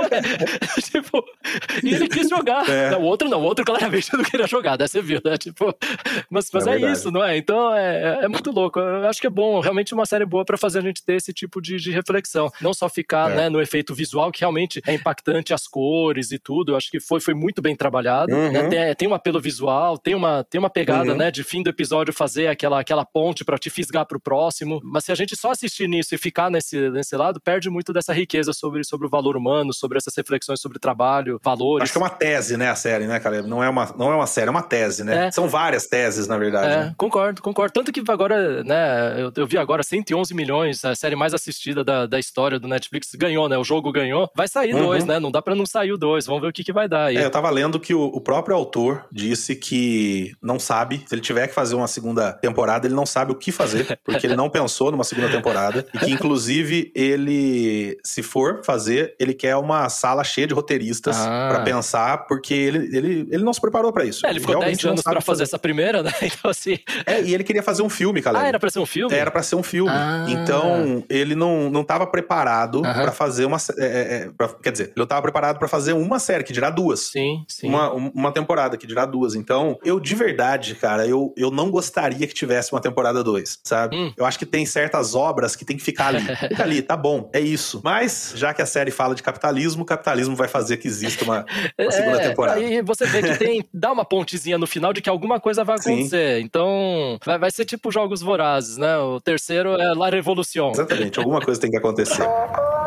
É. tipo, e ele quis jogar. É. Não, o outro não, o outro claramente [laughs] não queria jogar, né? Você viu, né? Tipo, mas, [laughs] mas é, é isso, não é? Então é, é muito louco. Eu acho que é bom, realmente uma série boa para fazer a gente ter esse tipo de, de reflexão. Não só ficar né, no efeito visual, que realmente é impactante as cores e tudo. Eu acho que foi, foi muito bem trabalhado. Uhum. Né? Tem, tem um apelo visual, tem uma, tem uma pegada, uhum. né, de fim do episódio fazer aquela, aquela ponte para te fisgar pro próximo. Mas se a gente só assistir nisso e ficar nesse, nesse lado, perde muito dessa riqueza sobre, sobre o valor humano, sobre essas reflexões sobre trabalho, valores. Acho que é uma tese, né, a série, né, cara? Não é uma, não é uma série, é uma tese, né? É. São várias várias teses, na verdade. É, né? concordo, concordo. Tanto que agora, né, eu, eu, vi agora 111 milhões, a série mais assistida da, da história do Netflix ganhou, né? O jogo ganhou. Vai sair uhum. dois, né? Não dá pra não sair o dois. Vamos ver o que, que vai dar aí. É, eu tava lendo que o, o, próprio autor disse que não sabe. Se ele tiver que fazer uma segunda temporada, ele não sabe o que fazer, [laughs] porque ele não pensou numa segunda temporada. E que, inclusive, ele, se for fazer, ele quer uma sala cheia de roteiristas ah. para pensar, porque ele, ele, ele não se preparou para isso. É, ele ficou 10 anos pra fazer, fazer essa primeira, né? [laughs] Então, assim. É, e ele queria fazer um filme, cara. Ah, era pra ser um filme? Era pra ser um filme. Ah. Então, ele não, não tava preparado uh -huh. para fazer uma. É, é, é, pra, quer dizer, ele não tava preparado para fazer uma série, que dirá duas. Sim, sim. Uma, uma temporada, que dirá duas. Então, eu de verdade, cara, eu, eu não gostaria que tivesse uma temporada dois, sabe? Hum. Eu acho que tem certas obras que tem que ficar ali. [laughs] Fica ali, tá bom, é isso. Mas, já que a série fala de capitalismo, o capitalismo vai fazer que exista uma, uma [laughs] segunda é, temporada. E você vê que tem, dá uma pontezinha no final de que alguma coisa vai acontecer. Sim. Então, vai, vai ser tipo Jogos Vorazes, né? O terceiro é La Revolution. Exatamente, alguma coisa tem que acontecer. [laughs]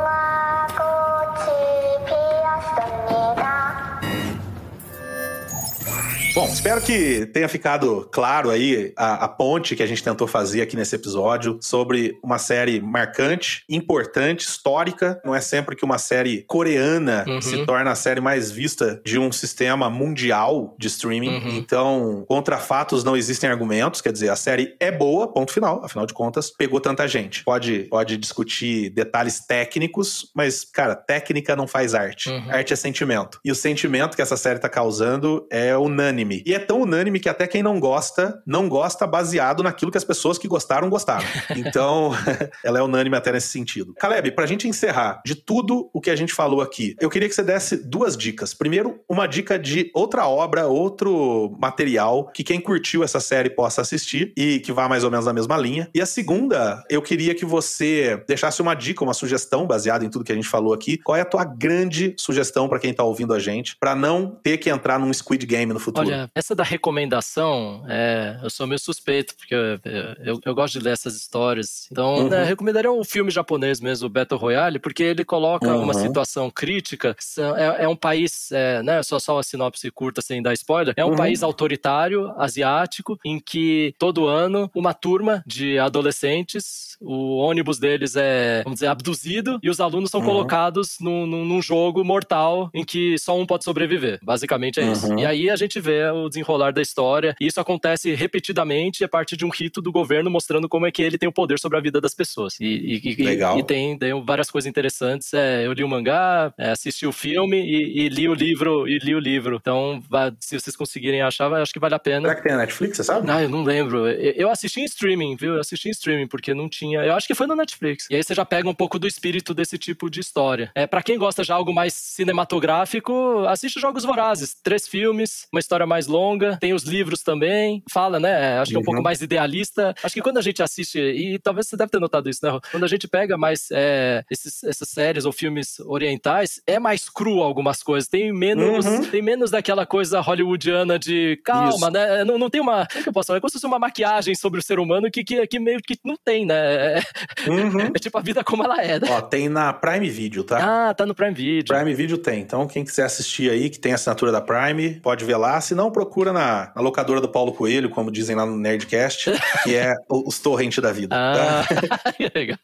Bom, espero que tenha ficado claro aí a, a, ponte que a gente tentou fazer aqui nesse episódio sobre uma série marcante, importante, histórica. Não é sempre que uma série coreana uhum. se torna a série mais vista de um sistema mundial de streaming. Uhum. Então, contra fatos não existem argumentos. Quer dizer, a série é boa, ponto final. Afinal de contas, pegou tanta gente. Pode, pode discutir detalhes técnicos, mas, cara, técnica não faz arte. Uhum. Arte é sentimento. E o sentimento que essa série tá causando é unânime unânime. E é tão unânime que até quem não gosta, não gosta baseado naquilo que as pessoas que gostaram, gostaram. [laughs] Então, [laughs] ela é unânime até nesse sentido. Caleb, pra gente encerrar, de tudo o que a gente falou aqui, eu queria que você desse duas dicas. Primeiro, uma dica de outra obra, outro material que quem curtiu essa série possa assistir e que vá mais ou menos na mesma linha. E a segunda, eu queria que você deixasse uma dica, uma sugestão baseada em tudo que a gente falou aqui. Qual é a tua grande sugestão para quem tá ouvindo a gente, para não ter que entrar num Squid Game no futuro? Olha, essa da recomendação, é, eu sou meio suspeito, porque eu, eu, eu, gosto de ler essas histórias. Então, uhum. né, recomendaria um filme japonês mesmo, o Battle Royale, porque ele coloca uhum. uma situação crítica. É, é um país, é, né, só, só uma sinopse curta sem dar spoiler, é um uhum. país autoritário, asiático, em que todo ano uma turma de adolescentes, o ônibus deles é, vamos dizer, abduzido e os alunos são uhum. colocados num, num, jogo mortal em que só um pode sobreviver. Basicamente é isso. Uhum. E aí a gente vê o desenrolar da história. E isso acontece repetidamente a partir de um rito do governo mostrando como é que ele tem o poder sobre a vida das pessoas. E, e, Legal. e, e tem, tem, várias coisas interessantes. É, eu li o mangá, é, assisti o filme e, e, li o livro. E li o livro. Então, se vocês conseguirem achar, acho que vale a pena. Será que tem na Netflix, você sabe? Ah, eu não lembro. Eu assisti em streaming, viu? Eu assisti em streaming, porque não tinha. Eu acho que foi no Netflix. E aí você já pega um pouco do espírito desse tipo de história. É, para quem gosta de algo mais cinematográfico, assiste Jogos Vorazes. Três filmes, uma história mais longa, tem os livros também, fala, né? Acho que é um pouco uhum. mais idealista. Acho que quando a gente assiste, e talvez você deve ter notado isso, né? Quando a gente pega mais é, esses, essas séries ou filmes orientais, é mais cru algumas coisas. Tem menos, uhum. tem menos daquela coisa hollywoodiana de calma, isso. né? Não, não tem uma. Como é que eu posso falar? É como se fosse uma maquiagem sobre o ser humano que, que, que meio que não tem, né? É, uhum. [laughs] é tipo a vida como ela é, né? Ó, tem na Prime Video, tá? Ah, tá no Prime Video. Prime Video tem. Então, quem quiser assistir aí, que tem assinatura da Prime, pode ver lá. Se não, procura na na, locadora do Paulo Coelho, como dizem lá no Nerdcast, que é os torrentes da vida. Ah, [laughs] tá? legal.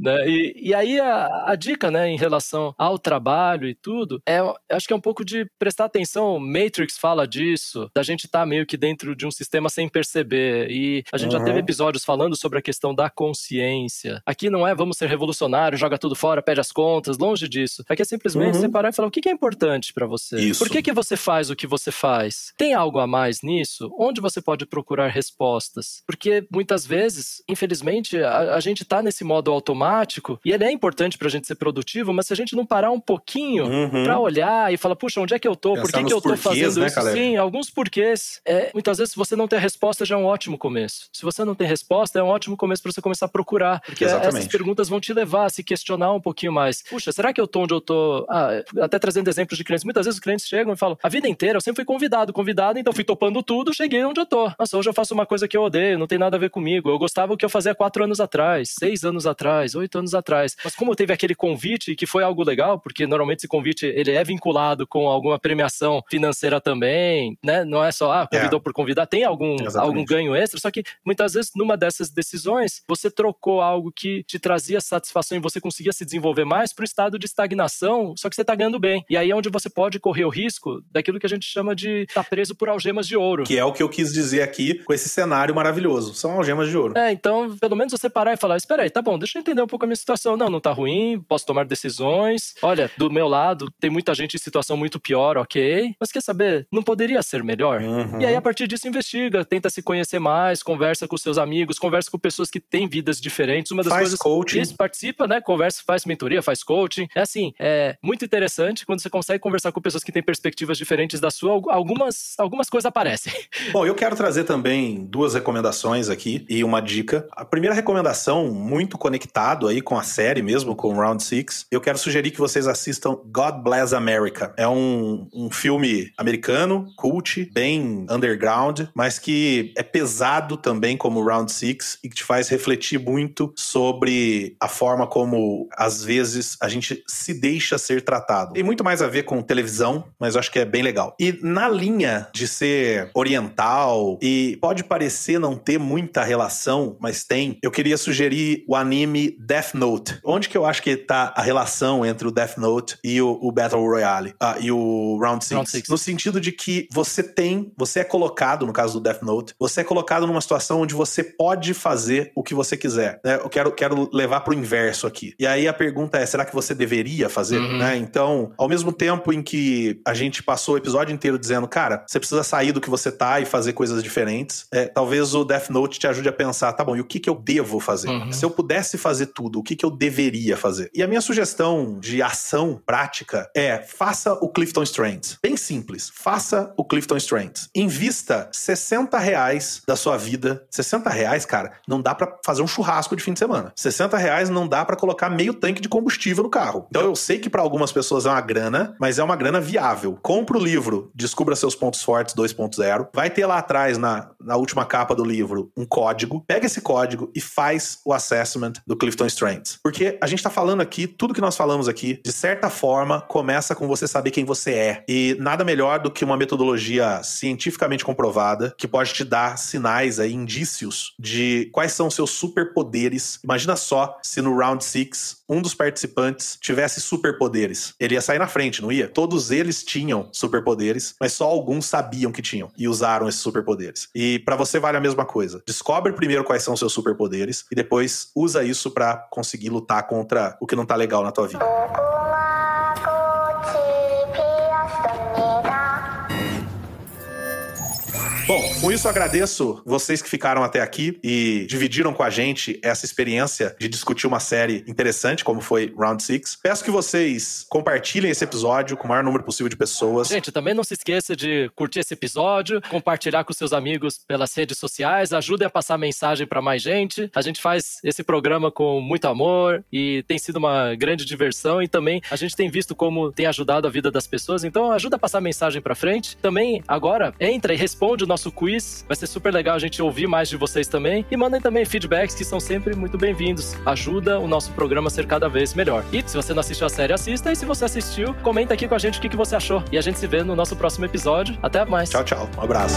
Né, e, e aí a, a, dica, né, em relação ao trabalho e tudo, é, acho que é um pouco de prestar atenção. Matrix fala disso, da gente estar tá meio que dentro de um sistema sem perceber. E a gente uhum. já teve uhum. episódios falando sobre a questão da consciência. Aqui não é vamos ser revolucionário, joga tudo fora, pede as contas, longe disso. Aqui é simplesmente uhum. separar e falar o que é importante para você. Isso. Por que, que você faz o que você faz? Tem algo a mais nisso, onde você pode procurar respostas? Porque muitas vezes, infelizmente, a, a gente está nesse modo automático e ele é importante para a gente ser produtivo, mas se a gente não parar um pouquinho uhum. para olhar e falar, puxa, onde é que eu tô? Por que, que eu tô fazendo né, isso? Caleb? Sim, alguns porquês. É, muitas vezes, se você não tem a resposta, já é um ótimo começo. Se você não tem resposta, é um ótimo começo para você começar a procurar. Porque Exatamente. essas perguntas vão te levar a se questionar um pouquinho mais. Puxa, será que eu tô onde eu tô? Ah, até trazendo exemplos de clientes. Muitas vezes os clientes chegam e falam, a vida inteira eu sempre fui convidado convidado, então fui topando tudo, cheguei onde eu tô. Nossa, hoje eu faço uma coisa que eu odeio, não tem nada a ver comigo. Eu gostava do que eu fazia quatro anos atrás, seis anos atrás, oito anos atrás. Mas como teve aquele convite, que foi algo legal, porque normalmente esse convite ele é vinculado com alguma premiação financeira também, né? Não é só, ah, convidou é. por convidar, tem algum, algum ganho extra, só que muitas vezes numa dessas decisões, você trocou algo que te trazia satisfação e você conseguia se desenvolver mais para o estado de estagnação, só que você está ganhando bem. E aí é onde você pode correr o risco daquilo que a gente chama de estar tá preso por algemas de ouro. Que é o que eu quis dizer aqui com esse cenário maravilhoso. São algemas de ouro. É, então, pelo menos você parar e falar: espera aí, tá bom, deixa eu entender um pouco a minha situação. Não, não tá ruim, posso tomar decisões. Olha, do meu lado, tem muita gente em situação muito pior, ok. Mas quer saber? Não poderia ser melhor? Uhum. E aí, a partir disso, investiga, tenta se conhecer mais, conversa com seus amigos, conversa com pessoas que têm vidas diferentes. Uma das faz coisas. Coaching. Isso, participa, né? Conversa, faz mentoria, faz coaching. É assim, é muito interessante quando você consegue conversar com pessoas que têm perspectivas diferentes da sua, algumas, algumas coisas aparecem. [laughs] Bom, eu quero trazer também duas recomendações aqui e uma dica. A primeira recomendação, muito conectado aí com a série mesmo, com Round Six, eu quero sugerir que vocês assistam God Bless America. É um, um filme americano, cult, bem underground, mas que é pesado também como Round Six e que te faz refletir muito sobre a forma como às vezes a gente se deixa ser tratado. Tem muito mais a ver com televisão, mas eu acho que é bem legal. E na linha de ser oriental e pode parecer não ter muita relação, mas tem, eu queria sugerir o anime Death Note. Onde que eu acho que tá a relação entre o Death Note e o, o Battle Royale? Ah, e o Round Six. Round Six. No sentido de que você tem, você é colocado, no caso do Death Note, você é colocado numa situação onde você pode fazer o que você quiser. Né? Eu quero, quero levar pro inverso aqui. E aí a pergunta é: será que você deveria fazer? Uhum. Né? Então, ao mesmo tempo em que a gente passou o episódio inteiro dizendo, cara, você precisa sair do que você tá e fazer coisas diferentes, é, talvez o Death Note te ajude a pensar, tá bom, e o que, que eu devo fazer? Uhum. Se eu pudesse fazer tudo, o que, que eu deveria fazer? E a minha sugestão de ação prática é faça o Clifton Strengths. Bem simples. Faça o Clifton Strengths. Invista 60 reais da sua vida. 60 reais, cara, não dá para fazer um churrasco de fim de semana. 60 reais não dá para colocar meio tanque de combustível no carro. Então eu sei que para algumas pessoas é uma grana, mas é uma grana viável. Compra o livro Descubra Seus Pontos Fortes 2.0. Vai ter lá atrás, na, na última capa do livro, um código. Pega esse código e faz o assessment do Clifton Strengths. Porque a gente tá falando aqui, tudo que nós falamos aqui, de certa forma, começa com você saber quem você é. E nada melhor do que uma metodologia cientificamente comprovada que pode te dar sinais aí, indícios de quais são seus superpoderes. Imagina só se no Round 6 um dos participantes tivesse superpoderes. Ele ia sair na frente, não ia? Todos eles tinham superpoderes, mas só alguns sabiam que tinham e usaram esses superpoderes. E para você vale a mesma coisa. Descobre primeiro quais são seus superpoderes e depois usa isso para conseguir lutar contra o que não tá legal na tua vida. Com isso agradeço vocês que ficaram até aqui e dividiram com a gente essa experiência de discutir uma série interessante, como foi Round Six. Peço que vocês compartilhem esse episódio com o maior número possível de pessoas. Gente, também não se esqueça de curtir esse episódio, compartilhar com seus amigos pelas redes sociais, ajudem a passar mensagem para mais gente. A gente faz esse programa com muito amor e tem sido uma grande diversão e também a gente tem visto como tem ajudado a vida das pessoas, então ajuda a passar mensagem para frente. Também agora entra e responde o nosso quiz. Vai ser super legal a gente ouvir mais de vocês também. E mandem também feedbacks que são sempre muito bem-vindos. Ajuda o nosso programa a ser cada vez melhor. E se você não assistiu a série, assista. E se você assistiu, comenta aqui com a gente o que você achou. E a gente se vê no nosso próximo episódio. Até mais. Tchau, tchau. Um abraço.